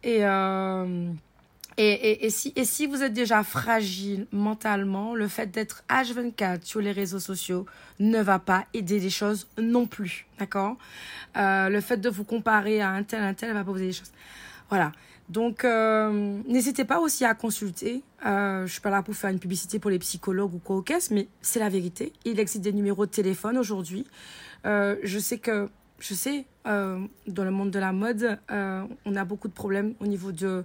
Et, euh, et, et, et, si, et si vous êtes déjà fragile mentalement, le fait d'être H24 sur les réseaux sociaux ne va pas aider les choses non plus. D'accord? Euh, Le fait de vous comparer à un tel, un tel, va pas vous aider les choses. Voilà. Donc, euh, n'hésitez pas aussi à consulter. Euh, je suis pas là pour faire une publicité pour les psychologues ou quoi au caisse, mais c'est la vérité. Il existe des numéros de téléphone aujourd'hui. Euh, je sais que, je sais, dans le monde de la mode, on a beaucoup de problèmes au niveau de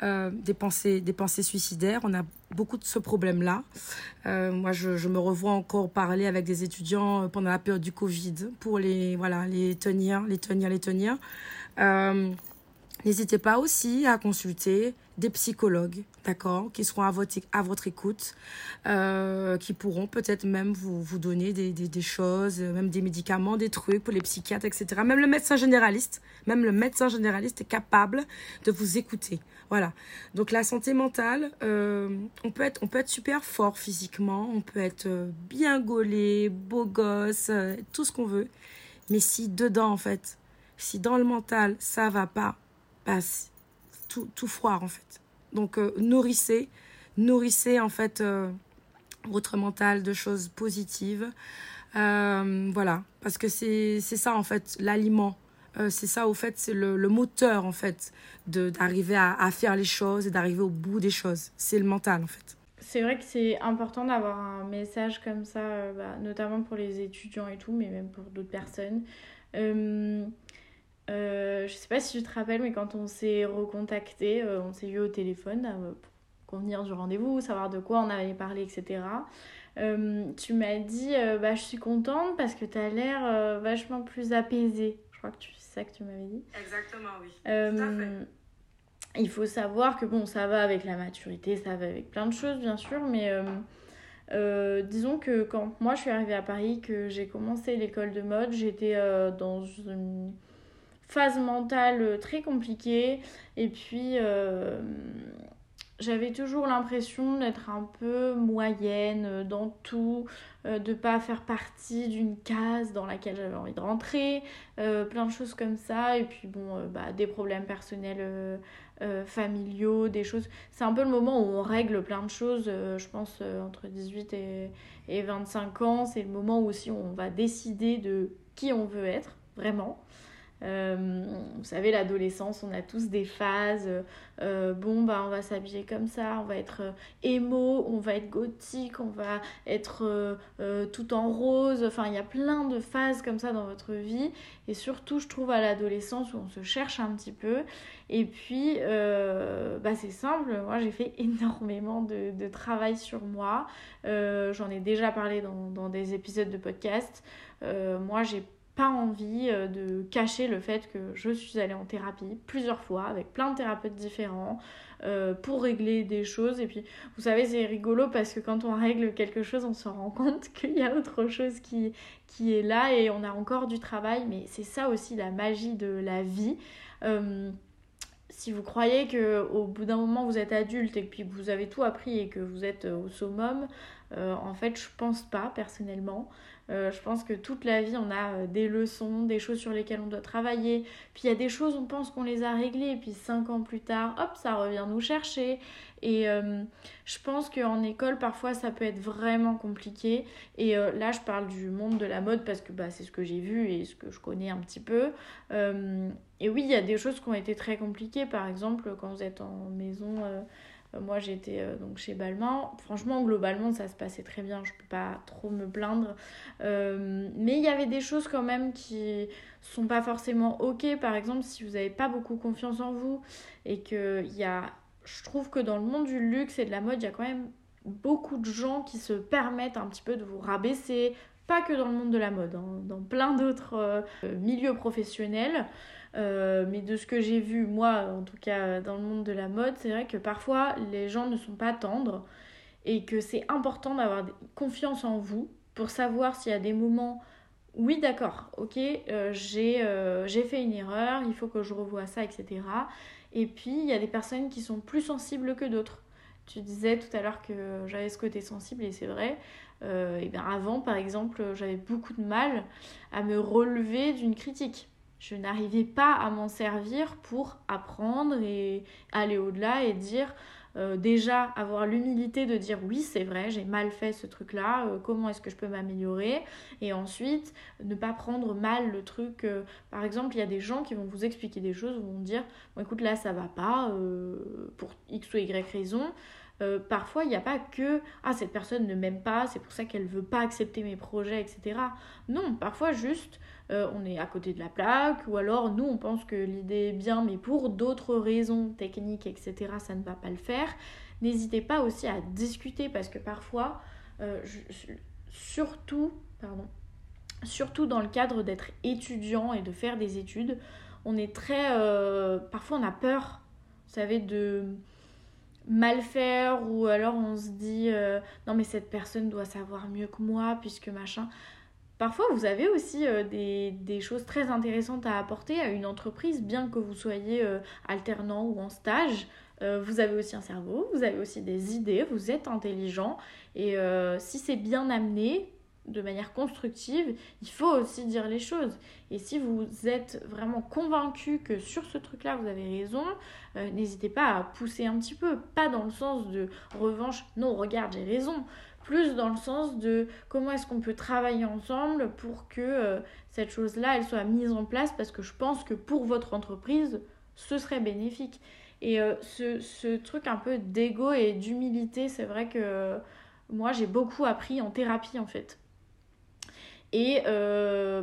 des pensées, des pensées suicidaires. On a beaucoup de ce problème-là. moi, je, je me revois encore parler avec des étudiants pendant la période du Covid pour les, voilà, les tenir, les tenir, les tenir. N'hésitez pas aussi à consulter des psychologues, d'accord, qui seront à votre, à votre écoute, euh, qui pourront peut-être même vous, vous donner des, des, des, choses, même des médicaments, des trucs pour les psychiatres, etc. Même le médecin généraliste, même le médecin généraliste est capable de vous écouter. Voilà. Donc la santé mentale, euh, on peut être, on peut être super fort physiquement, on peut être bien gaulé, beau gosse, euh, tout ce qu'on veut, mais si dedans en fait, si dans le mental ça va pas tout, tout en fait. Donc euh, nourrissez, nourrissez en fait euh, votre mental de choses positives. Euh, voilà, parce que c'est ça en fait l'aliment. C'est ça au fait, c'est le, le, moteur en fait d'arriver à, faire les choses et d'arriver au bout des choses. C'est le mental en fait. C'est vrai que c'est important d'avoir un message comme ça, bah, notamment pour les étudiants et tout, mais même pour d'autres personnes. Euh, je sais pas si tu te rappelles, mais quand on s'est recontacté, euh, on s'est vu au téléphone euh, pour convenir du rendez-vous, savoir de quoi on avait parlé, etc. Euh, tu m'as dit bah, Je suis contente parce que tu as l'air vachement plus apaisée. Je crois que c'est ça que tu m'avais dit. Exactement, oui. Tout à fait. Il faut savoir que bon, ça va avec la maturité, ça va avec plein de choses, bien sûr, mais. Euh, disons que quand moi je suis arrivée à Paris, que j'ai commencé l'école de mode, j'étais euh, dans une phase mentale très compliquée. Et puis, euh, j'avais toujours l'impression d'être un peu moyenne dans tout, euh, de pas faire partie d'une case dans laquelle j'avais envie de rentrer, euh, plein de choses comme ça. Et puis, bon, euh, bah, des problèmes personnels. familiaux, des choses. C'est un peu le moment où on règle plein de choses, je pense, entre 18 et, et 25 ans. C'est le moment où aussi on va décider de qui on veut être, vraiment. Euh, vous savez, l'adolescence, on a tous des phases. Euh, bon, bah, on va s'habiller comme ça, on va être émo, on va être gothique, on va être tout en rose. Enfin, il y a plein de phases comme ça dans votre vie. Et surtout, je trouve à l'adolescence où on se cherche un petit peu. Et puis, bah, c'est simple, moi j'ai fait énormément de, de, travail sur moi. J'en ai déjà parlé dans, dans, des épisodes de podcast. moi, j'ai pas envie euh, de cacher le fait que je suis allée en thérapie plusieurs fois avec plein de thérapeutes différents euh, pour régler des choses. Et puis, vous savez, c'est rigolo parce que quand on règle quelque chose, on se rend compte qu'il y a autre chose qui, est là et on a encore du travail. Mais c'est ça aussi la magie de la vie. Euh, si vous croyez que au bout d'un moment vous êtes adulte et que vous avez tout appris et que vous êtes au summum, en fait je pense pas personnellement. Euh, je pense que toute la vie, on a euh, des leçons, des choses sur lesquelles on doit travailler. Puis il y a des choses, on pense qu'on les a réglées, et puis cinq ans plus tard, hop, ça revient nous chercher. Et euh, je pense qu'en école, parfois, ça peut être vraiment compliqué. Et là, je parle du monde de la mode parce que bah, c'est ce que j'ai vu et ce que je connais un petit peu. et oui, il y a des choses qui ont été très compliquées. Par exemple, quand vous êtes en maison moi, j'étais euh, donc chez Balmain. Franchement, globalement, ça se passait très bien. Je peux pas trop me plaindre. Euh, mais il y avait des choses quand même qui sont pas forcément ok. Par exemple, si vous n'avez pas beaucoup confiance en vous et que il y a, je trouve que dans le monde du luxe et de la mode, il y a quand même beaucoup de gens qui se permettent un petit peu de vous rabaisser. Pas que dans le monde de la mode, hein, dans plein d'autres milieux professionnels. Euh, mais de ce que j'ai vu, moi, en tout cas dans le monde de la mode, c'est vrai que parfois les gens ne sont pas tendres et que c'est important d'avoir confiance en vous pour savoir s'il y a des moments, oui d'accord, ok, euh, euh, j'ai fait une erreur, il faut que je revoie ça, etc. Et puis il y a des personnes qui sont plus sensibles que d'autres. Tu disais tout à l'heure que j'avais ce côté sensible et c'est vrai. et bien avant, par exemple, j'avais beaucoup de mal à me relever d'une critique je n'arrivais pas à m'en servir pour apprendre et aller au-delà et dire euh, déjà avoir l'humilité de dire oui c'est vrai j'ai mal fait ce truc là euh, comment est-ce que je peux m'améliorer? Et ensuite ne pas prendre mal le truc euh, par exemple il y a des gens qui vont vous expliquer des choses vont dire bon écoute là ça va pas pour x ou y raison parfois, il n'y a pas que ah cette personne ne m'aime pas, c'est pour ça qu'elle veut pas accepter mes projets, etc. Non, parfois juste euh, on est à côté de la plaque, ou alors nous on pense que l'idée est bien, mais pour d'autres raisons techniques, etc., ça ne va pas le faire. N'hésitez pas aussi à discuter parce que parfois, euh, surtout, pardon, surtout dans le cadre d'être étudiant et de faire des études, on est très. Euh, parfois on a peur, vous savez, de mal faire ou alors on se dit non mais cette personne doit savoir mieux que moi puisque machin Parfois, vous avez aussi euh, des, choses très intéressantes à apporter à une entreprise, bien que vous soyez euh, alternant ou en stage. Euh, vous avez aussi un cerveau, vous avez aussi des idées, vous êtes intelligent. Et si c'est bien amené, de manière constructive, il faut aussi dire les choses. Et si vous êtes vraiment convaincu que sur ce truc-là, vous avez raison, n'hésitez pas à pousser un petit peu. Pas dans le sens de revanche, non, regarde, j'ai raison plus dans le sens de comment est-ce qu'on peut travailler ensemble pour que euh, cette chose-là, elle soit mise en place parce que je pense que pour votre entreprise, ce serait bénéfique. Et euh, ce, truc un peu d'ego et d'humilité, c'est vrai que euh, moi j'ai beaucoup appris en thérapie en fait. Et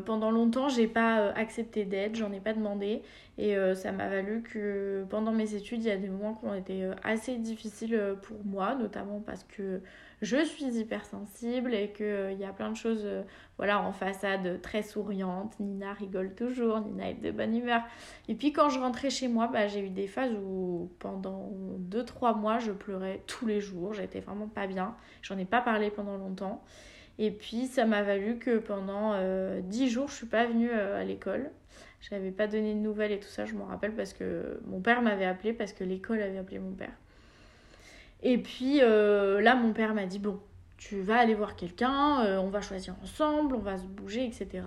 pendant longtemps, j'ai pas accepté d'aide, j'en ai pas demandé. Et ça m'a valu que pendant mes études, il y a des moments qui ont été assez difficiles pour moi, notamment parce que je suis hypersensible et qu'il euh, y a plein de choses euh, voilà, en façade très souriante. Nina rigole toujours, Nina est de bonne humeur. Et puis quand je rentrais chez moi, bah, j'ai eu des phases où pendant 2-3 mois, je pleurais tous les jours. J'étais vraiment pas bien. J'en ai pas parlé pendant longtemps. Et puis ça m'a valu que pendant 10 euh, jours, je suis pas venue à l'école. Je n'avais pas donné de nouvelles et tout ça, je m'en rappelle parce que mon père m'avait appelé, parce que l'école avait appelé mon père. Et puis euh, là, mon père m'a dit Bon, tu vas aller voir quelqu'un, euh, on va choisir ensemble, on va se bouger, etc.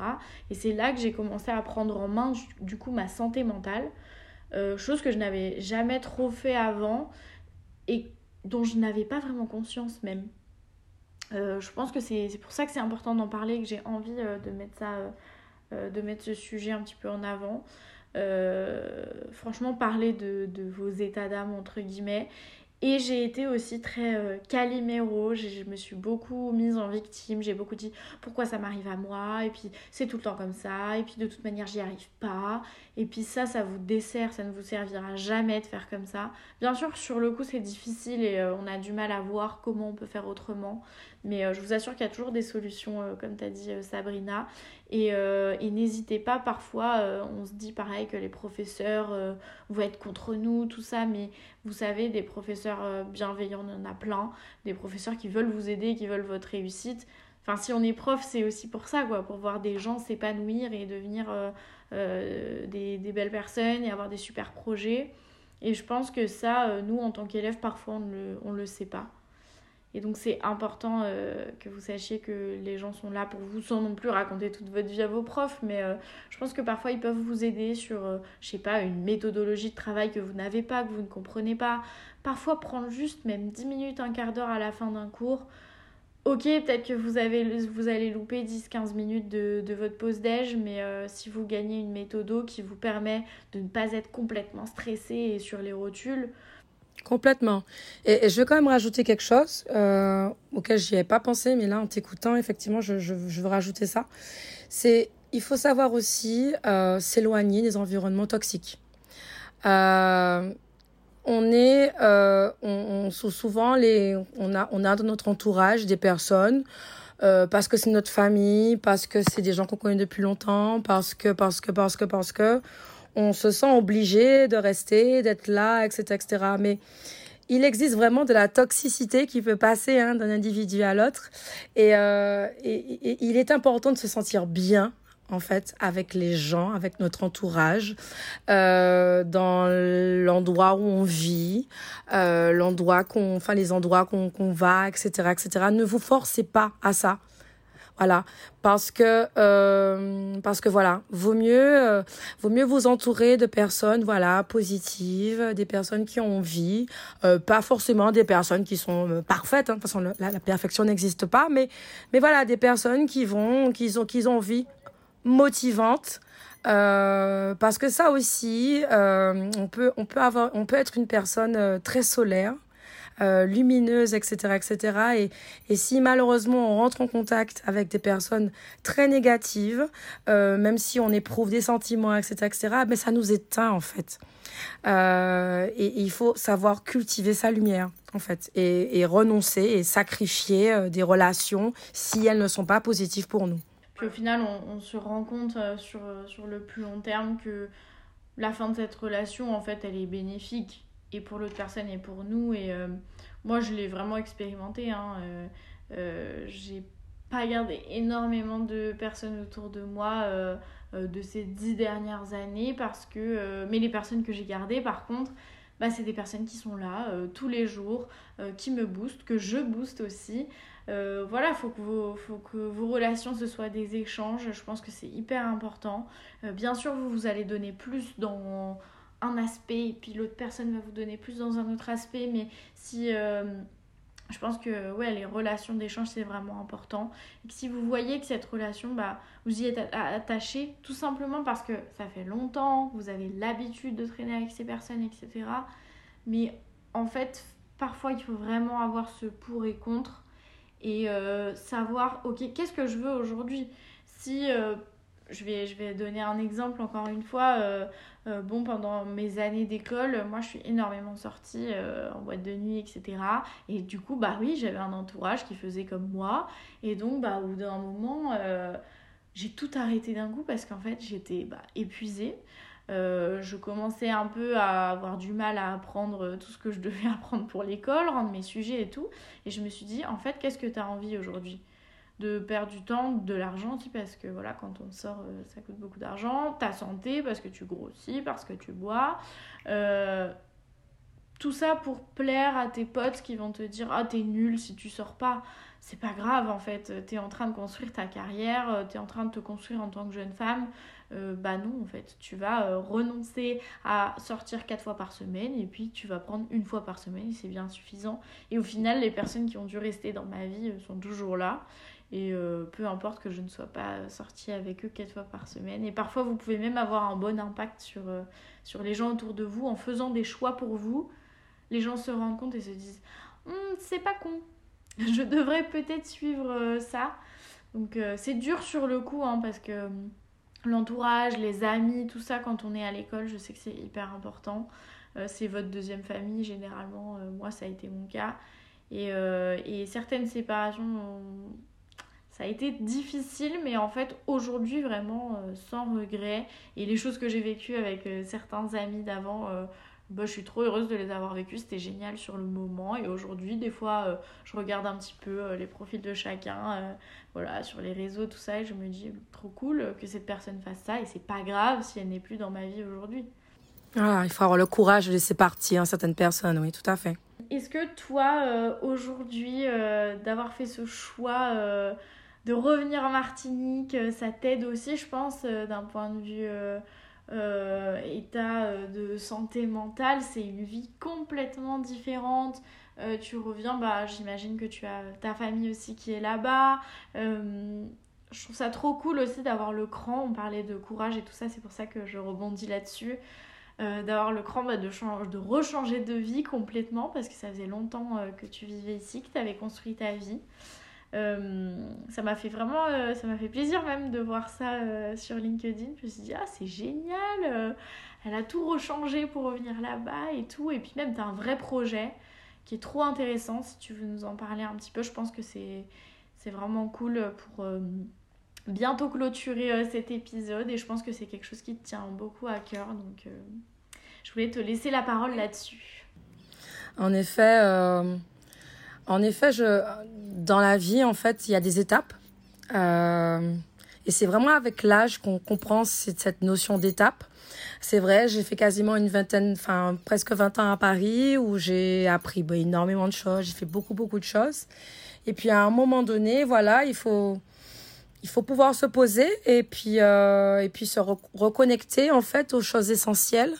Et c'est là que j'ai commencé à prendre en main du coup ma santé mentale, euh, chose que je n'avais jamais trop fait avant et dont je n'avais pas vraiment conscience même. je pense que c'est pour ça que c'est important d'en parler, que j'ai envie de mettre ça de mettre ce sujet un petit peu en avant. franchement, parler de, de vos états d'âme, entre guillemets, et j'ai été aussi très euh, caliméro, je me suis beaucoup mise en victime, j'ai beaucoup dit pourquoi ça m'arrive à moi, et puis c'est tout le temps comme ça, et puis de toute manière j'y arrive pas, et puis ça, ça vous dessert, ça ne vous servira jamais de faire comme ça. Bien sûr, sur le coup c'est difficile et euh, on a du mal à voir comment on peut faire autrement, mais euh, je vous assure qu'il y a toujours des solutions, comme tu as dit Sabrina, et, et n'hésitez pas, parfois on se dit pareil que les professeurs vont être contre nous, tout ça, mais vous savez, des professeurs euh, bienveillants, on en a plein. Des professeurs qui veulent vous aider, qui veulent votre réussite. Enfin, si on est prof, c'est aussi pour ça, quoi, pour voir des gens s'épanouir et devenir euh, euh, des, belles personnes et avoir des super projets. Et je pense que ça, nous, en tant qu'élèves, parfois, on ne le sait pas. Et donc c'est important euh, que vous sachiez que les gens sont là pour vous sans non plus raconter toute votre vie à vos profs, mais euh, je pense que parfois ils peuvent vous aider sur, euh, je sais pas, une méthodologie de travail que vous n'avez pas, que vous ne comprenez pas. Parfois prendre juste même 10 minutes, un quart d'heure à la fin d'un cours. Ok, peut-être que vous, avez, vous allez louper 10-15 minutes de, votre pause déj, mais si vous gagnez une méthode qui vous permet de ne pas être complètement stressé et sur les rotules, Complètement. Et, je veux quand même rajouter quelque chose euh, auquel je n'y avais pas pensé, mais là, en t'écoutant, effectivement, je, je, veux rajouter ça. C'est il faut savoir aussi euh, s'éloigner des environnements toxiques. Euh, on est, euh, on, on, souvent les, on a, on a dans notre entourage des personnes parce que c'est notre famille, parce que c'est des gens qu'on connaît depuis longtemps, parce que, parce que, parce que, parce que, on se sent obligé de rester, d'être là, etc., etc. Mais il existe vraiment de la toxicité qui peut passer hein, d'un individu à l'autre. Euh, et, il est important de se sentir bien en fait, avec les gens, avec notre entourage, euh, dans l'endroit où on vit, euh, l'endroit qu'on, enfin les endroits qu'on va, etc., etc. Ne vous forcez pas à ça. Voilà, parce que euh, parce que voilà, vaut mieux euh, vaut mieux vous entourer de personnes voilà positives, des personnes qui ont envie, euh, pas forcément des personnes qui sont parfaites. Hein, de toute façon, la, la perfection n'existe pas, mais mais voilà, des personnes qui vont qui ont qui ont envie motivantes. parce que ça aussi, on peut on peut avoir on peut être une personne très solaire euh, lumineuse, etc., etc. Et, et si malheureusement on rentre en contact avec des personnes très négatives, euh, même si on éprouve des sentiments, etc., etc., mais ça nous éteint en fait. Euh, et, il faut savoir cultiver sa lumière en fait et, et renoncer et sacrifier euh, des relations si elles ne sont pas positives pour nous. Puis au final, on, on se rend compte sur, sur le plus long terme que la fin de cette relation, en fait, elle est bénéfique et pour l'autre personne et pour nous. Et euh, moi, je l'ai vraiment expérimenté. Hein. Euh, euh, j'ai pas gardé énormément de personnes autour de moi de ces dix dernières années parce que. mais les personnes que j'ai gardées, par contre, bah, c'est des personnes qui sont là tous les jours, qui me boostent, que je booste aussi. voilà, il faut, que vos, faut que vos relations ce soient des échanges. Je pense que c'est hyper important. bien sûr, vous, vous allez donner plus dans, un aspect et puis l'autre personne va vous donner plus dans un autre aspect. Mais si. Euh, je pense que ouais, les relations d'échange, c'est vraiment important. Et que si vous voyez que cette relation, bah, vous y êtes attaché, tout simplement parce que ça fait longtemps, vous avez l'habitude de traîner avec ces personnes, etc. Mais en fait, parfois, il faut vraiment avoir ce pour et contre et euh, savoir, ok, qu'est-ce que je veux aujourd'hui? Si euh, je vais, donner un exemple encore une fois. Euh, euh, bon, pendant mes années d'école, moi je suis énormément sortie euh, en boîte de nuit, etc. Et du coup, bah oui, j'avais un entourage qui faisait comme moi. Et donc, bah, au bout d'un moment, j'ai tout arrêté d'un coup parce qu'en fait, j'étais bah, épuisée. je commençais un peu à avoir du mal à apprendre tout ce que je devais apprendre pour l'école, rendre mes sujets et tout. Et je me suis dit, en fait, qu'est-ce que tu as envie aujourd'hui? De perdre du temps, de l'argent aussi, parce que voilà, quand on sort, euh, ça coûte beaucoup d'argent, ta santé, parce que tu grossis, parce que tu bois. Euh, tout ça pour plaire à tes potes qui vont te dire Ah, t'es nul si tu sors pas. C'est pas grave en fait, t'es en train de construire ta carrière, t'es en train de te construire en tant que jeune femme. euh, bah non en fait tu vas euh, renoncer à sortir quatre fois par semaine et puis tu vas prendre une fois par semaine c'est bien suffisant et au final les personnes qui ont dû rester dans ma vie sont toujours là et peu importe que je ne sois pas sortie avec eux quatre fois par semaine. Et parfois vous pouvez même avoir un bon impact sur, sur les gens autour de vous en faisant des choix pour vous. Les gens se rendent compte et se disent hum, c'est pas con. Je devrais peut-être suivre ça donc c'est dur sur le coup hein, parce que hum, l'entourage, les amis, tout ça quand on est à l'école, je sais que c'est hyper important. Euh, c'est votre deuxième famille, généralement, euh, moi ça a été mon cas. Et, euh, et certaines séparations, ça a été difficile, mais en fait aujourd'hui vraiment sans regret. Et les choses que j'ai vécues avec certains amis d'avant, bah, je suis trop heureuse de les avoir vécues, c'était génial sur le moment. Et aujourd'hui, des fois, euh, je regarde un petit peu euh, les profils de chacun, euh, voilà, sur les réseaux, tout ça, et je me dis, trop cool que cette personne fasse ça, et c'est pas grave si elle n'est plus dans ma vie aujourd'hui. Ah, il faut avoir le courage de laisser partir certaines personnes, oui, tout à fait. Est-ce que toi, aujourd'hui, d'avoir fait ce choix de revenir en Martinique, ça t'aide aussi, je pense, d'un point de vue euh, état euh, de santé mentale, c'est une vie complètement différente. Euh, tu reviens, bah, j'imagine que tu as ta famille aussi qui est là-bas. je trouve ça trop cool aussi d'avoir le cran. On parlait de courage et tout ça, c'est pour ça que je rebondis là-dessus. d'avoir le cran bah, de, de rechanger de vie complètement parce que ça faisait longtemps que tu vivais ici, que tu avais construit ta vie. Euh, ça m'a fait vraiment, euh, ça m'a fait plaisir même de voir ça euh, sur LinkedIn. Je me suis dit, ah, c'est génial, elle a tout rechangé pour revenir là-bas et tout. Et puis même, tu as un vrai projet qui est trop intéressant. Si tu veux nous en parler un petit peu, je pense que c'est, c'est vraiment cool pour bientôt clôturer cet épisode. Et je pense que c'est quelque chose qui te tient beaucoup à cœur. Donc, je voulais te laisser la parole là-dessus. En effet, en effet, dans la vie, en fait, il y a des étapes. Euh, et c'est vraiment avec l'âge qu'on comprend cette notion d'étape. C'est vrai, j'ai fait quasiment une vingtaine, enfin presque 20 ans à Paris où j'ai appris bah, énormément de choses, j'ai fait beaucoup, beaucoup de choses. Et puis à un moment donné, voilà, il faut, il faut pouvoir se poser et puis, euh, et puis se reconnecter en fait aux choses essentielles.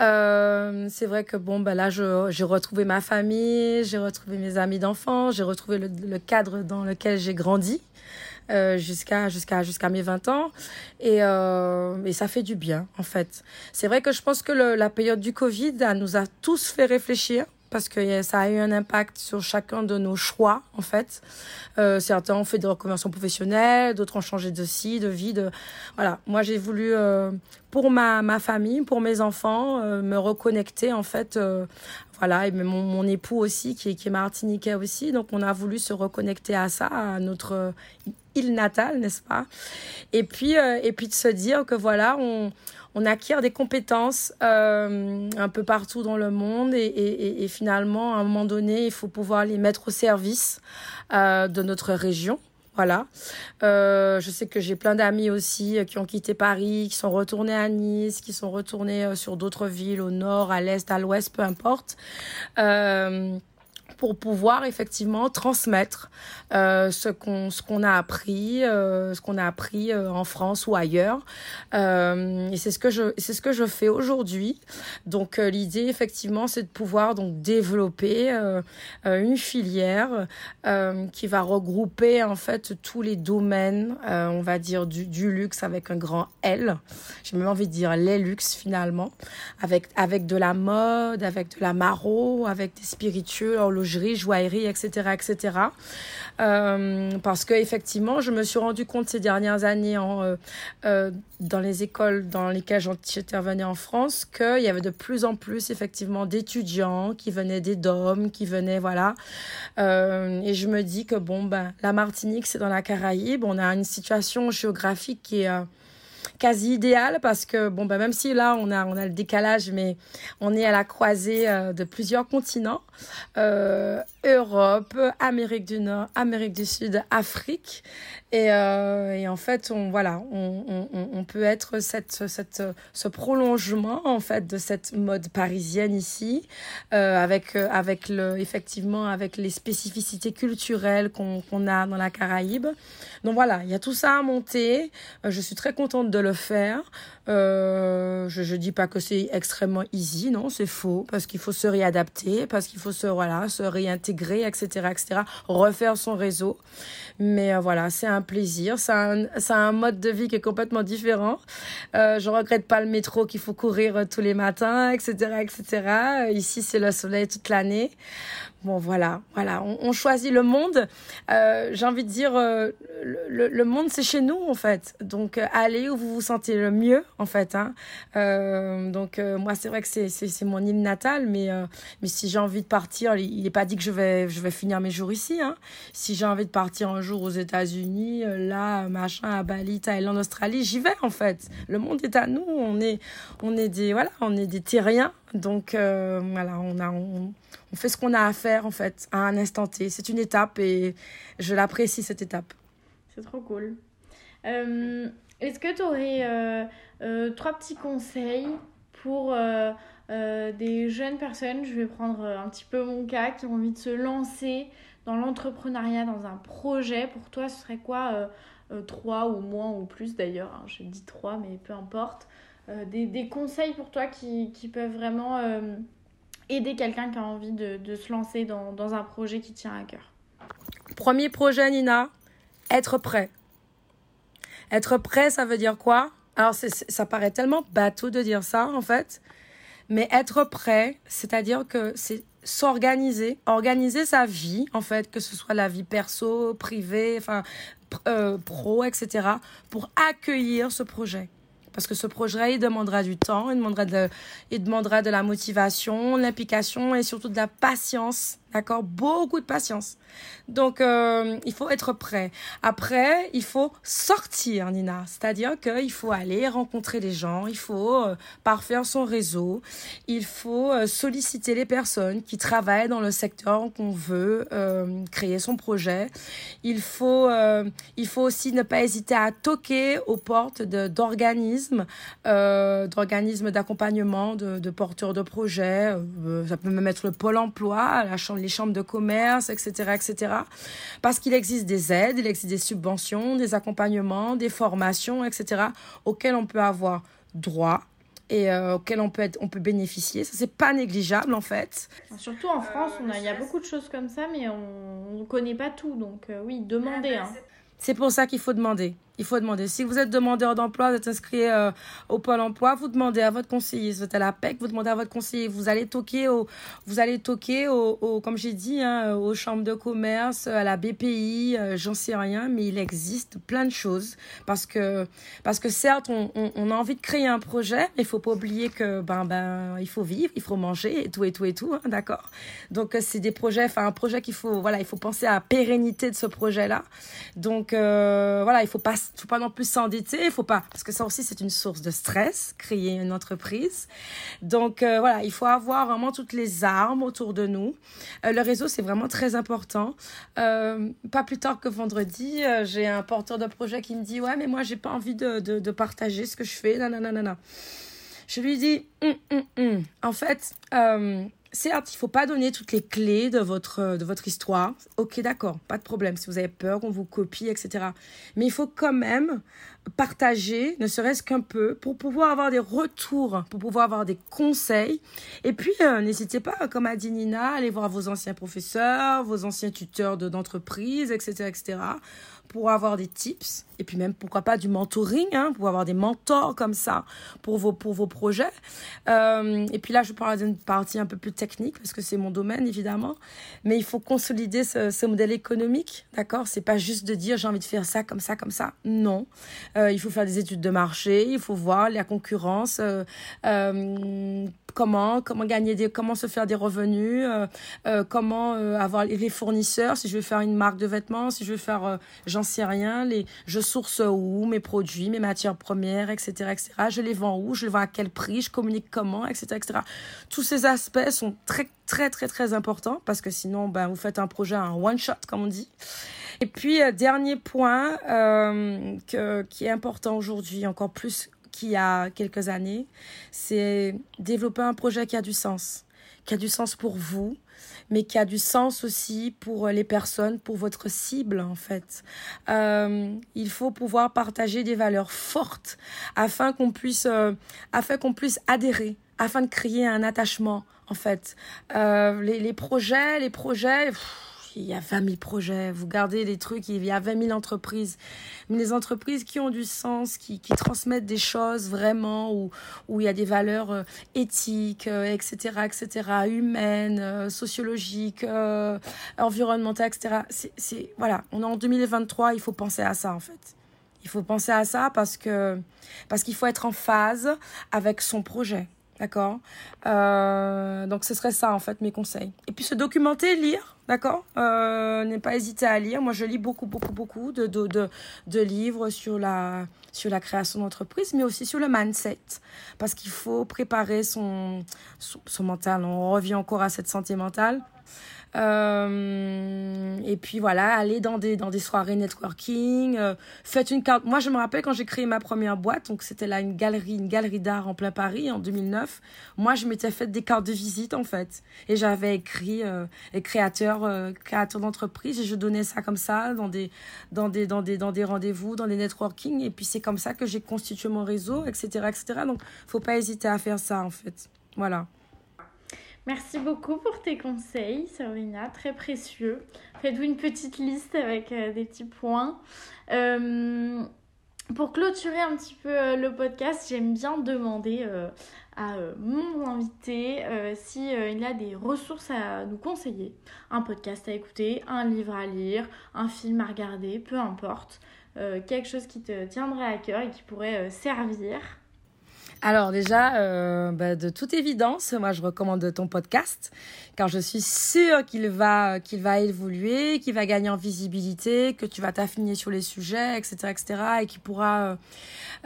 Euh, c'est vrai que bon, ben là, j'ai retrouvé ma famille, j'ai retrouvé mes amis d'enfance, j'ai retrouvé le, cadre dans lequel j'ai grandi. Euh, jusqu'à jusqu'à jusqu'à mes 20 ans et, euh, et ça fait du bien en fait. C'est vrai que je pense que le, la période du Covid nous a tous fait réfléchir parce que ça a eu un impact sur chacun de nos choix, en fait. Euh, certains ont fait des reconversions professionnelles, d'autres ont changé de ci, de vie. De... Voilà, moi j'ai voulu, euh, pour ma, ma famille, pour mes enfants, euh, me reconnecter, en fait. Euh, voilà, et mon, mon époux aussi, qui est, martiniquais aussi. Donc on a voulu se reconnecter à ça, à notre île natale, n'est-ce pas? Et puis, euh, et puis de se dire que voilà, on acquiert des compétences euh, un peu partout dans le monde et, finalement, à un moment donné, il faut pouvoir les mettre au service euh, de notre région. Voilà. Euh, je sais que j'ai plein d'amis aussi qui ont quitté Paris, qui sont retournés à Nice, qui sont retournés euh, sur d'autres villes au nord, à l'est, à l'ouest, peu importe. Euh, pour pouvoir effectivement transmettre euh, ce qu'on ce a appris euh, ce qu'on a appris euh, en France ou ailleurs. Euh, et c'est ce que je c'est ce que je fais aujourd'hui. Donc euh, l'idée effectivement c'est de pouvoir donc développer euh, une filière qui va regrouper en fait tous les domaines on va dire du, luxe avec un grand L. J'ai même envie de dire les luxe finalement. Avec avec de la mode avec de la maro avec des spiritueux joaillerie, etc., etc. Euh, parce que effectivement, je me suis rendu compte ces dernières années euh, euh, dans les écoles dans lesquelles j'intervenais en France qu'il y avait de plus en plus effectivement d'étudiants qui venaient des DOM, qui venaient voilà. et je me dis que bon ben la Martinique c'est dans la Caraïbe, on a une situation géographique qui est quasi idéal parce que bon bah même si là on a on a le décalage mais on est à la croisée euh, de plusieurs continents euh, Europe, Amérique du Nord, Amérique du Sud, Afrique. Et, euh, en fait, on, voilà, on, peut être cette, ce prolongement en fait de cette mode parisienne ici, euh, avec, euh, avec le, effectivement avec les spécificités culturelles qu'on a dans la Caraïbe. Donc voilà, il y a tout ça à monter. Je suis très contente de le faire. Je ne dis pas que c'est extrêmement easy, non, c'est faux, parce qu'il faut se réadapter, parce qu'il faut se, voilà, se réintégrer, etc., etc., refaire son réseau. Mais euh, voilà, c'est un plaisir, c'est un, un, mode de vie qui est complètement différent. Euh, je regrette pas le métro qu'il faut courir tous les matins, etc., etc. Ici, c'est le soleil toute l'année. Bon, voilà, voilà, on, choisit le monde. Euh, j'ai envie de dire, euh, le, monde, c'est chez nous, en fait. Donc, euh, allez où vous vous sentez le mieux, en fait. Hein. donc, moi, c'est vrai que c'est, c'est, mon île natale, mais, mais si j'ai envie de partir, il n'est pas dit que je vais, je vais finir mes jours ici. Hein. Si j'ai envie de partir un jour aux États-Unis, là, machin, à Bali, Thaïlande, Australie, j'y vais, en fait. Le monde est à nous. On est, on est des, voilà, on est des terriens. Donc, voilà, on a... On, on fait ce qu'on a à faire en fait à un instant T. C'est une étape et je l'apprécie cette étape. C'est trop cool. Euh, est-ce que tu aurais euh, euh, trois petits conseils pour des jeunes personnes Je vais prendre un petit peu mon cas qui ont envie de se lancer dans l'entrepreneuriat, dans un projet? Pour toi, ce serait quoi trois ou moins ou plus d'ailleurs hein, Je dis trois, mais peu importe. Des, des, conseils pour toi qui, qui peuvent vraiment aider quelqu'un qui a envie de, se lancer dans, dans, un projet qui tient à cœur Premier projet, Nina, être prêt. Être prêt, ça veut dire quoi? Alors, ça paraît tellement bateau de dire ça, en fait. Mais être prêt, c'est-à-dire que c'est s'organiser, organiser sa vie, en fait, que ce soit la vie perso, privée, enfin, euh, pro, etc., pour accueillir ce projet parce que ce projet, il demandera du temps, il demandera de, il demandera de la motivation, l'implication et surtout de la patience D'accord? Beaucoup de patience. Donc, euh, il faut être prêt. Après, il faut sortir, Nina. C'est-à-dire qu'il faut aller rencontrer les gens, il faut euh, parfaire son réseau, il faut euh, solliciter les personnes qui travaillent dans le secteur qu'on veut créer son projet. Il faut, il faut aussi ne pas hésiter à toquer aux portes d'organismes, d'organismes d'accompagnement, de, de, porteurs de projets. ça peut même être le pôle emploi, la chambre les chambres de commerce, etc., etc. Parce qu'il existe des aides, il existe des subventions, des accompagnements, des formations, etc., auxquelles on peut avoir droit et euh, auxquelles on peut, être, on peut bénéficier. Ça, c'est pas négligeable en fait. Surtout en France, il y a beaucoup de choses comme ça, mais on ne connaît pas tout. Donc euh, oui, demandez. Hein. C'est pour ça qu'il faut demander. Il faut demander. Si vous êtes demandeur d'emploi, vous êtes inscrit euh, au Pôle emploi, vous demandez à votre conseiller. Si vous êtes à la PEC, vous demandez à votre conseiller. Vous allez toquer au, vous allez toquer au, comme j'ai dit, hein, aux chambres de commerce, à la BPI, euh, j'en sais rien, mais il existe plein de choses. Parce que, parce que certes, on, a envie de créer un projet, mais il faut pas oublier que, ben, ben, il faut vivre, il faut manger et tout et tout et tout, hein, d'accord? Donc, euh, c'est des projets, enfin, un projet qu'il faut, voilà, il faut penser à la pérennité de ce projet-là. Donc, voilà, il faut pas faut pas non plus s'endetter, faut pas, parce que ça aussi c'est une source de stress, créer une entreprise. Donc euh, voilà, il faut avoir vraiment toutes les armes autour de nous. Euh, le réseau c'est vraiment très important. Euh, pas plus tard que vendredi, j'ai un porteur de projet qui me dit ouais mais moi j'ai pas envie de, partager ce que je fais, nanana. Je lui dis hum, hum, hum. en fait certes, il faut pas donner toutes les clés de votre, de votre histoire. Ok, d'accord, pas de problème. Si vous avez peur qu'on vous copie, etc. Mais il faut quand même partager, ne serait-ce qu'un peu, pour pouvoir avoir des retours, pour pouvoir avoir des conseils. Et puis, euh, n'hésitez pas, comme a dit Nina, à aller voir vos anciens professeurs, vos anciens tuteurs d'entreprise, etc., etc., pour avoir des tips et puis même pourquoi pas du mentoring hein, pour avoir des mentors comme ça pour vos pour vos projets. Euh, et puis là je parle d'une partie un peu plus technique parce que c'est mon domaine évidemment. Mais il faut consolider ce, modèle économique d'accord? C'est pas juste de dire j'ai envie de faire ça comme ça comme ça. Non. Euh, il faut faire des études de marché il faut voir la concurrence euh, comment comment gagner des comment se faire des revenus comment avoir les fournisseurs. Si je veux faire une marque de vêtements si je veux faire j'en sais rien les je source où mes produits, mes matières premières, etc., etc. Je les vends où, je les vends à quel prix, je communique comment, etc., etc. Tous ces aspects sont très, très, très, très importants parce que sinon, ben, vous faites un projet, un one-shot, comme on dit. Et puis, euh, dernier point euh, qui est important aujourd'hui, encore plus qu'il y a quelques années, c'est développer un projet qui a du sens, qui a du sens pour vous, mais qui a du sens aussi pour les personnes, pour votre cible en fait. Euh, il faut pouvoir partager des valeurs fortes afin qu'on puisse, euh, afin qu'on puisse adhérer, afin de créer un attachement en fait. Euh, les, les, projets, les projets il y a 20 000 projets, vous gardez les trucs, il y a 20 000 entreprises. Mais les entreprises qui ont du sens, qui, transmettent des choses vraiment, où, où il y a des valeurs euh, éthiques, etc., euh, etc., humaines, euh, sociologiques, environnementales, etc. C'est, voilà, on est en 2023, il faut penser à ça en fait. Il faut penser à ça parce que parce qu'il faut être en phase avec son projet. D'accord euh, Donc ce serait ça en fait mes conseils. Et puis se documenter, lire, d'accord euh, Ne pas à lire. Moi je lis beaucoup, beaucoup, beaucoup de, de, de, de livres sur la, sur la création d'entreprise, mais aussi sur le mindset. Parce qu'il faut préparer son, son mental. On revient encore à cette santé mentale. Euh, et puis voilà, aller dans des, dans des soirées networking, euh, faites une carte. Moi, je me rappelle quand j'ai créé ma première boîte, donc c'était là une galerie, une galerie d'art en plein Paris en 2009. Moi, je m'étais fait des cartes de visite en fait, et j'avais écrit euh, créateur, euh, créateur d'entreprise, et je donnais ça comme ça dans des, dans des, dans des, dans des rendez-vous, dans des networking, et puis c'est comme ça que j'ai constitué mon réseau, etc., etc. Donc, faut pas hésiter à faire ça en fait. Voilà. Merci beaucoup pour tes conseils, Sabrina, très précieux. Faites-vous une petite liste avec euh, des petits points. Euh, pour clôturer un petit peu euh, le podcast, j'aime bien demander à mon invité s'il il a des ressources à nous conseiller. Un podcast à écouter, un livre à lire, un film à regarder, peu importe. quelque chose qui te tiendrait à cœur et qui pourrait servir alors déjà, euh, bah, de toute évidence, moi je recommande ton podcast car je suis sûre qu'il va, qu'il va évoluer, qu'il va gagner en visibilité, que tu vas t'affiner sur les sujets, etc., etc., et qui pourra, euh,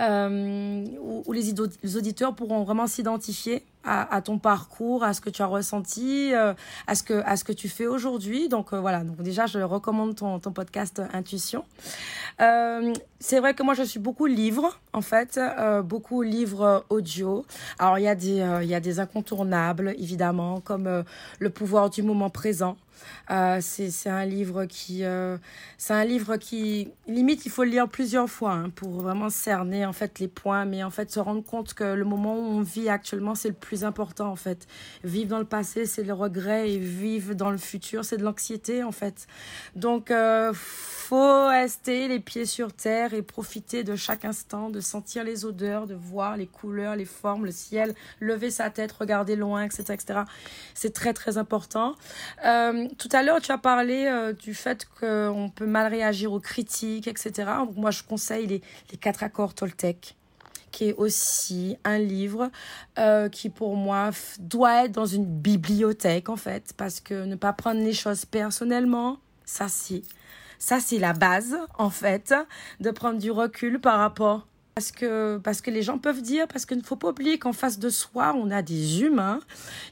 euh où, les, les auditeurs pourront vraiment s'identifier à, ton parcours, à ce que tu as ressenti, euh, à ce que à ce que tu fais aujourd'hui. Donc euh, voilà. Donc déjà, je recommande ton ton podcast Intuition. Euh, c'est vrai que moi, je suis beaucoup livre en fait, beaucoup livres audio. Alors il y a des il y a des incontournables évidemment comme le pouvoir du moment présent. Euh, c'est un livre qui euh, c'est un livre qui limite il faut le lire plusieurs fois hein, pour vraiment cerner en fait les points mais en fait se rendre compte que le moment où on vit actuellement c'est le plus important en fait vivre dans le passé c'est le regret et vivre dans le futur c'est de l'anxiété en fait donc euh, faut rester les pieds sur terre et profiter de chaque instant, de sentir les odeurs, de voir les couleurs, les formes, le ciel, lever sa tête, regarder loin, etc. etc. C'est très très important. Euh, tout à l'heure, tu as parlé euh, du fait qu'on peut mal réagir aux critiques, etc. Moi, je conseille les, les quatre accords Toltec qui est aussi un livre euh, qui pour moi doit être dans une bibliothèque en fait parce que ne pas prendre les choses personnellement ça c'est ça, c'est la base, en fait, de prendre du recul par rapport parce que, parce que les gens peuvent dire, parce qu'il ne faut pas oublier qu'en face de soi, on a des humains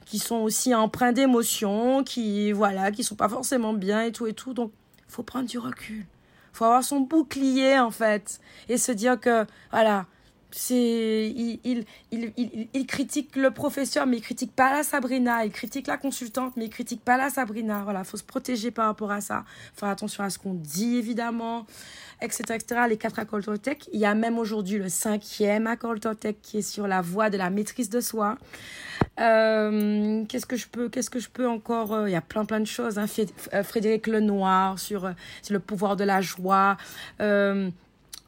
qui sont aussi empreints d'émotions, qui, voilà, qui sont pas forcément bien et tout et tout. Donc, faut prendre du recul. Faut avoir son bouclier, en fait. Et se dire que, voilà, c'est il, il, il, il, critique le professeur mais il critique pas la Sabrina. Il critique la consultante mais il critique pas la Sabrina. Voilà faut se protéger par rapport à ça. Faire attention à ce qu'on dit évidemment etc etc les quatre accords Toltec il y a même aujourd'hui le cinquième accord Toltec qui est sur la voie de la maîtrise de soi. Euh, qu'est-ce que je peux qu'est-ce que je peux encore euh, il y a plein plein de choses hein. Euh, Frédéric Lenoir sur, sur le pouvoir de la joie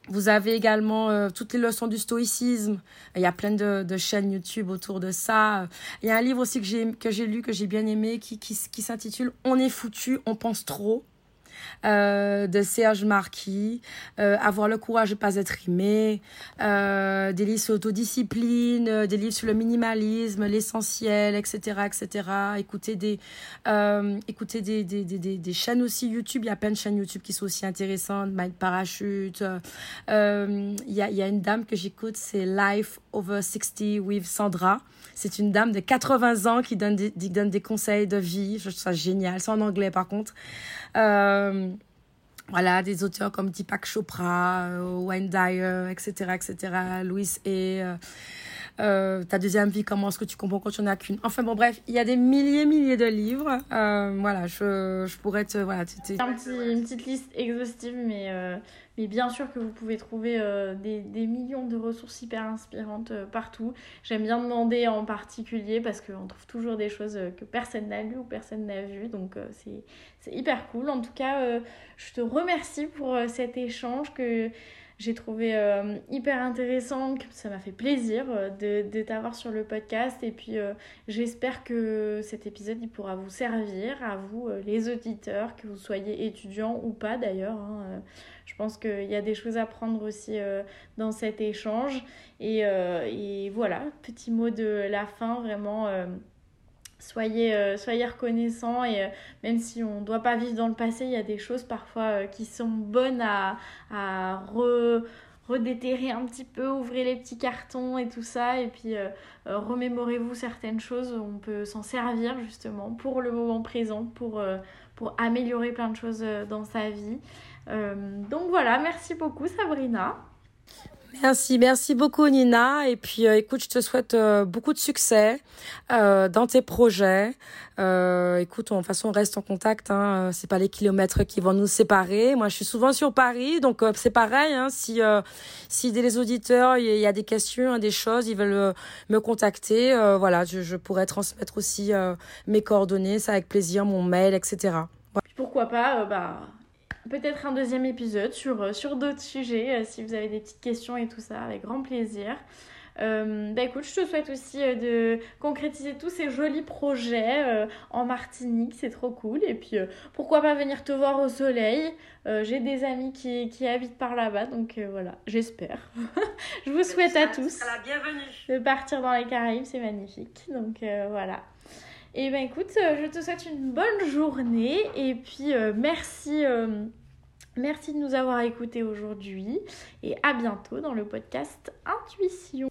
vous avez également euh, toutes les leçons du stoïcisme. Il y a plein de, chaînes YouTube autour de ça. Il y a un livre aussi que j'ai lu que j'ai bien aimé qui, qui s'intitule On est foutu, on pense trop. De Serge Marquis, Avoir le courage de ne pas être aimé, des livres sur l'autodiscipline, des livres sur le minimalisme, l'essentiel, etc., etc. Écouter des, écouter des, des, des, des, chaînes aussi YouTube. Il y a plein de chaînes YouTube qui sont aussi intéressantes. Mind Parachute. Il y, a, y a une dame que j'écoute, c'est Life Over 60 with Sandra. C'est une dame de 80 ans qui donne des, qui donne des conseils de vie. Je trouve ça génial. C'est en anglais par contre. Euh, voilà, des auteurs comme Deepak Chopra, euh, Wayne Dyer, etc., etc., Louis et euh, euh, ta deuxième vie, comment est-ce que tu comprends quand tu n'en as qu'une? Enfin bon, bref, il y a des milliers, milliers de livres. Euh, voilà, je, je pourrais te. Voilà, Un petit, une petite liste exhaustive, mais, euh, mais bien sûr que vous pouvez trouver euh, des, des, millions de ressources hyper inspirantes euh, partout. J'aime bien demander en particulier parce qu'on trouve toujours des choses que personne n'a lues ou personne n'a vues. Donc c'est hyper cool. En tout cas, je te remercie pour cet échange que j'ai trouvé euh, hyper intéressant, ça m'a fait plaisir euh, de, de t'avoir sur le podcast. Et puis euh, j'espère que cet épisode pourra vous servir, à vous les auditeurs, que vous soyez étudiants ou pas d'ailleurs. Hein. Je pense qu'il y a des choses à prendre aussi dans cet échange. Et, et, voilà, petit mot de la fin, vraiment soyez, euh, soyez reconnaissants et euh, même si on ne doit pas vivre dans le passé, il y a des choses parfois euh, qui sont bonnes à, à redéterrer un petit peu, ouvrez les petits cartons et tout ça et puis remémorez-vous certaines choses, on peut s'en servir justement pour le moment présent, pour, pour améliorer plein de choses dans sa vie. Donc voilà, merci beaucoup Sabrina. Merci, merci beaucoup Nina. Et puis euh, écoute, je te souhaite euh, beaucoup de succès euh, dans tes projets. écoute, de toute façon, on reste en contact. Hein. C'est pas les kilomètres qui vont nous séparer. Moi, je suis souvent sur Paris, donc c'est pareil. Hein. Si si des auditeurs, il y, a des questions, des choses, ils veulent me contacter. voilà, je, je, pourrais transmettre aussi mes coordonnées, ça avec plaisir, mon mail, etc. Pourquoi pas, bah peut-être un deuxième épisode sur, euh, sur d'autres sujets, euh, si vous avez des petites questions et tout ça, avec grand plaisir. Euh, bah écoute, je te souhaite aussi de concrétiser tous ces jolis projets en Martinique, c'est trop cool. Et puis pourquoi pas venir te voir au soleil J'ai des amis qui, qui habitent par là-bas, donc voilà, j'espère. je vous souhaite à tous de partir dans les Caraïbes, c'est magnifique. Donc voilà. Et ben écoute, je te souhaite une bonne journée et puis merci Merci de nous avoir écoutés aujourd'hui et à bientôt dans le podcast Intuition.